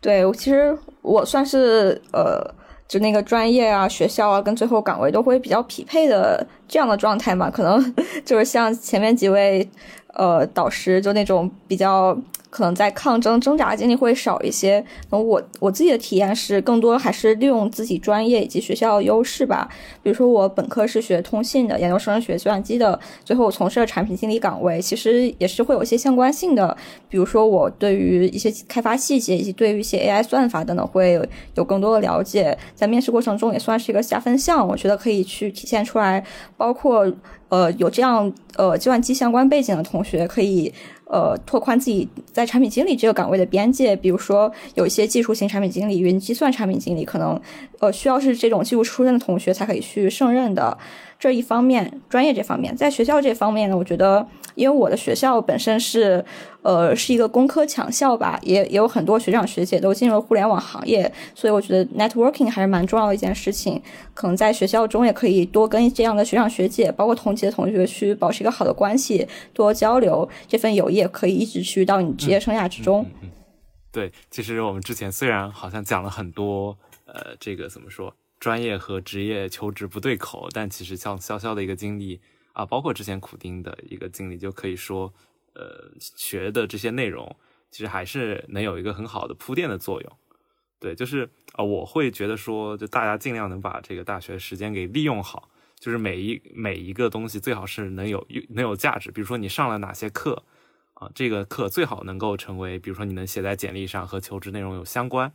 对，其实我算是呃，就那个专业啊、学校啊，跟最后岗位都会比较匹配的这样的状态嘛。可能 就是像前面几位呃导师，就那种比较可能在抗争挣扎的经历会少一些。然后我我自己的体验是，更多还是利用自己专业以及学校优势吧。比如说我本科是学通信的，研究生学计算机的，最后我从事了产品经理岗位，其实也是会有一些相关性的。比如说我对于一些开发细节以及对于一些 AI 算法等等会有更多的了解，在面试过程中也算是一个加分项，我觉得可以去体现出来。包括呃有这样呃计算机相关背景的同学可以。呃，拓宽自己在产品经理这个岗位的边界，比如说有一些技术型产品经理、云计算产品经理，可能呃需要是这种技术出身的同学才可以去胜任的。这一方面，专业这方面，在学校这方面呢，我觉得，因为我的学校本身是，呃，是一个工科强校吧，也也有很多学长学姐都进入了互联网行业，所以我觉得 networking 还是蛮重要的一件事情。可能在学校中也可以多跟这样的学长学姐，包括同级的同学去保持一个好的关系，多交流，这份友谊也可以一直去到你职业生涯之中。对，其实我们之前虽然好像讲了很多，呃，这个怎么说，专业和职业求职不对口，但其实像潇潇的一个经历啊，包括之前苦丁的一个经历，就可以说，呃，学的这些内容其实还是能有一个很好的铺垫的作用。对，就是啊、我会觉得说，就大家尽量能把这个大学时间给利用好，就是每一每一个东西最好是能有能有价值。比如说你上了哪些课啊，这个课最好能够成为，比如说你能写在简历上和求职内容有相关，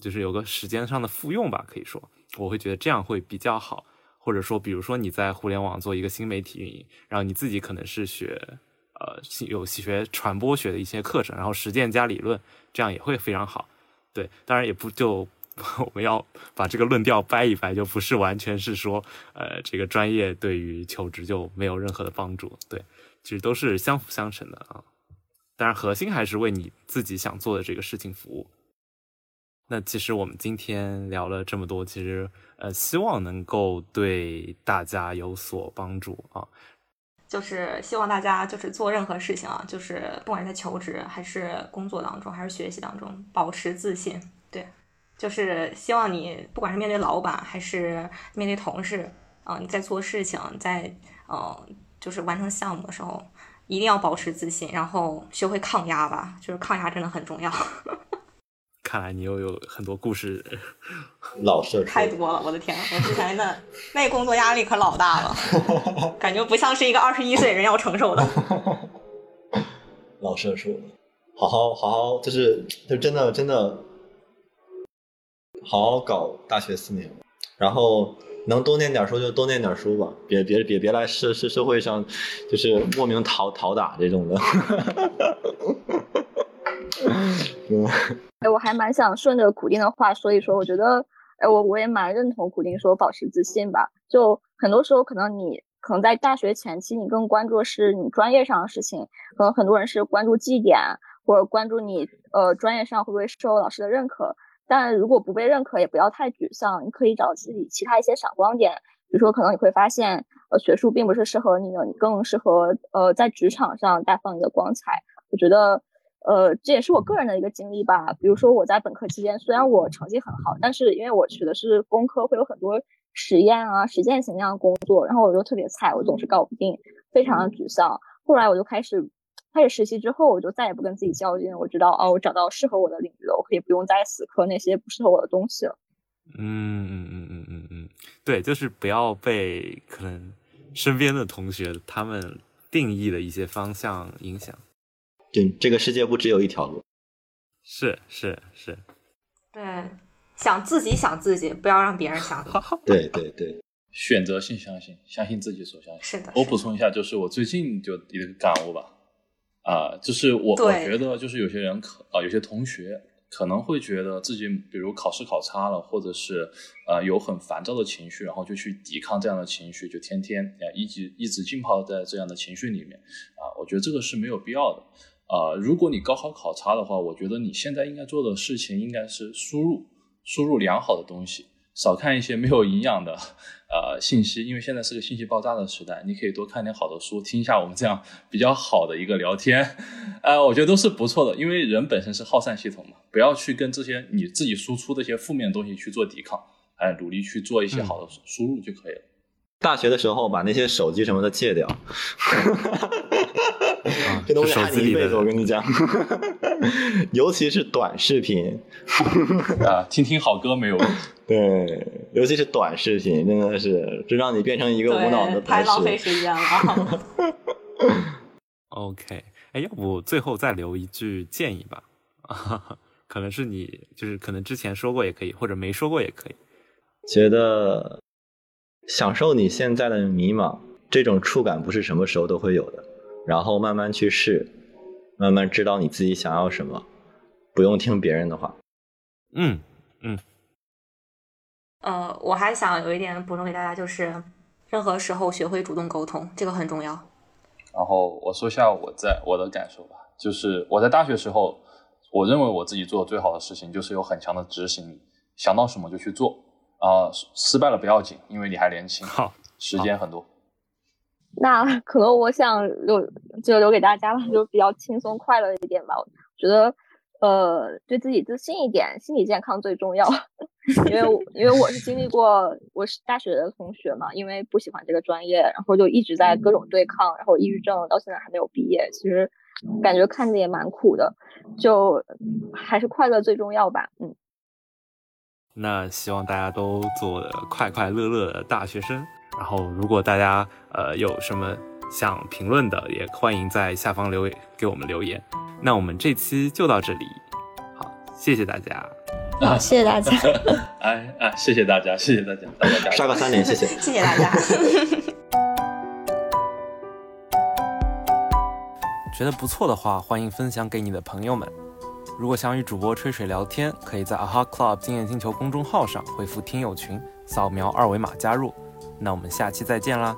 就是有个时间上的复用吧，可以说，我会觉得这样会比较好。或者说，比如说你在互联网做一个新媒体运营，然后你自己可能是学呃有学传播学的一些课程，然后实践加理论，这样也会非常好。对，当然也不就 我们要把这个论调掰一掰，就不是完全是说呃这个专业对于求职就没有任何的帮助。对，其实都是相辅相成的啊。当然，核心还是为你自己想做的这个事情服务。那其实我们今天聊了这么多，其实呃，希望能够对大家有所帮助啊。就是希望大家就是做任何事情啊，就是不管是在求职还是工作当中，还是学习当中，保持自信。对，就是希望你不管是面对老板还是面对同事，啊、你在做事情，在呃，就是完成项目的时候，一定要保持自信，然后学会抗压吧。就是抗压真的很重要。看来你又有很多故事，老社畜太多了，我的天！我之前那那工作压力可老大了，感觉不像是一个二十一岁人要承受的。老社畜了，好好好好，就是就真的真的，好好搞大学四年，然后能多念点书就多念点书吧，别别别别来社社社会上就是莫名讨讨打这种的。嗯 哎，我还蛮想顺着苦丁的话说一说，我觉得，哎，我我也蛮认同苦丁说保持自信吧。就很多时候，可能你可能在大学前期，你更关注的是你专业上的事情，可能很多人是关注绩点或者关注你呃专业上会不会受老师的认可。但如果不被认可，也不要太沮丧，你可以找自己其他一些闪光点，比如说可能你会发现，呃，学术并不是适合你的，你更适合呃在职场上大放你的光彩。我觉得。呃，这也是我个人的一个经历吧。比如说我在本科期间，虽然我成绩很好，但是因为我学的是工科，会有很多实验啊、实践型那样的工作，然后我就特别菜，我总是搞不定，非常的沮丧。后来我就开始开始实习之后，我就再也不跟自己较劲，我知道哦，我找到适合我的领域了，我可以不用再死磕那些不适合我的东西了。嗯嗯嗯嗯嗯嗯，对，就是不要被可能身边的同学他们定义的一些方向影响。这这个世界不只有一条路，是是是，对，想自己想自己，不要让别人想你。对对对，选择性相信，相信自己所相信。是的，我是的补充一下，就是我最近就一个感悟吧，啊、就是我我觉得就是有些人可啊、有些同学可能会觉得自己比如考试考差了，或者是呃有很烦躁的情绪，然后就去抵抗这样的情绪，就天天啊、一直一直浸泡在这样的情绪里面啊、我觉得这个是没有必要的。啊、如果你高考考差的话，我觉得你现在应该做的事情应该是输入输入良好的东西，少看一些没有营养的呃信息，因为现在是个信息爆炸的时代，你可以多看点好的书，听一下我们这样比较好的一个聊天，呃，我觉得都是不错的，因为人本身是好善系统嘛，不要去跟这些你自己输出的一些负面的东西去做抵抗，哎，努力去做一些好的输入就可以了。大学的时候把那些手机什么的戒掉，啊，这东西害你一辈子，我跟你讲，尤其是短视频，啊、听听好歌没有问题。对，尤其是短视频，真的是这让你变成一个无脑的对，太浪费。时间了。OK，哎，要不最后再留一句建议吧？可能是你就是可能之前说过也可以，或者没说过也可以。觉得享受你现在的迷茫，这种触感不是什么时候都会有的。然后慢慢去试，慢慢知道你自己想要什么，不用听别人的话。嗯嗯，呃，我还想有一点补充给大家，就是任何时候学会主动沟通，这个很重要。然后我说一下我在我的感受吧，就是我在大学时候，我认为我自己做的最好的事情就是有很强的执行力，想到什么就去做啊、失败了不要紧，因为你还年轻，好，时间很多。那 可能我想留就留给大家了，就比较轻松快乐一点吧。我觉得，呃，对自己自信一点，心理健康最重要。因为我因为我是经历过，我是大学的同学嘛，因为不喜欢这个专业，然后就一直在各种对抗，然后抑郁症到现在还没有毕业，其实感觉看着也蛮苦的，就还是快乐最重要吧。嗯，那希望大家都做快快乐乐的大学生。然后，如果大家呃有什么想评论的，也欢迎在下方留给我们留言。那我们这期就到这里，好，谢谢大家。好，谢谢大家。哎哎，谢谢大家，谢谢大家，大家！刷个三连，谢谢。谢谢大家。觉得不错的话，欢迎分享给你的朋友们。如果想与主播吹水聊天，可以在 AHA Club 经验星球公众号上回复“听友群”，扫描二维码加入。那我们下期再见啦！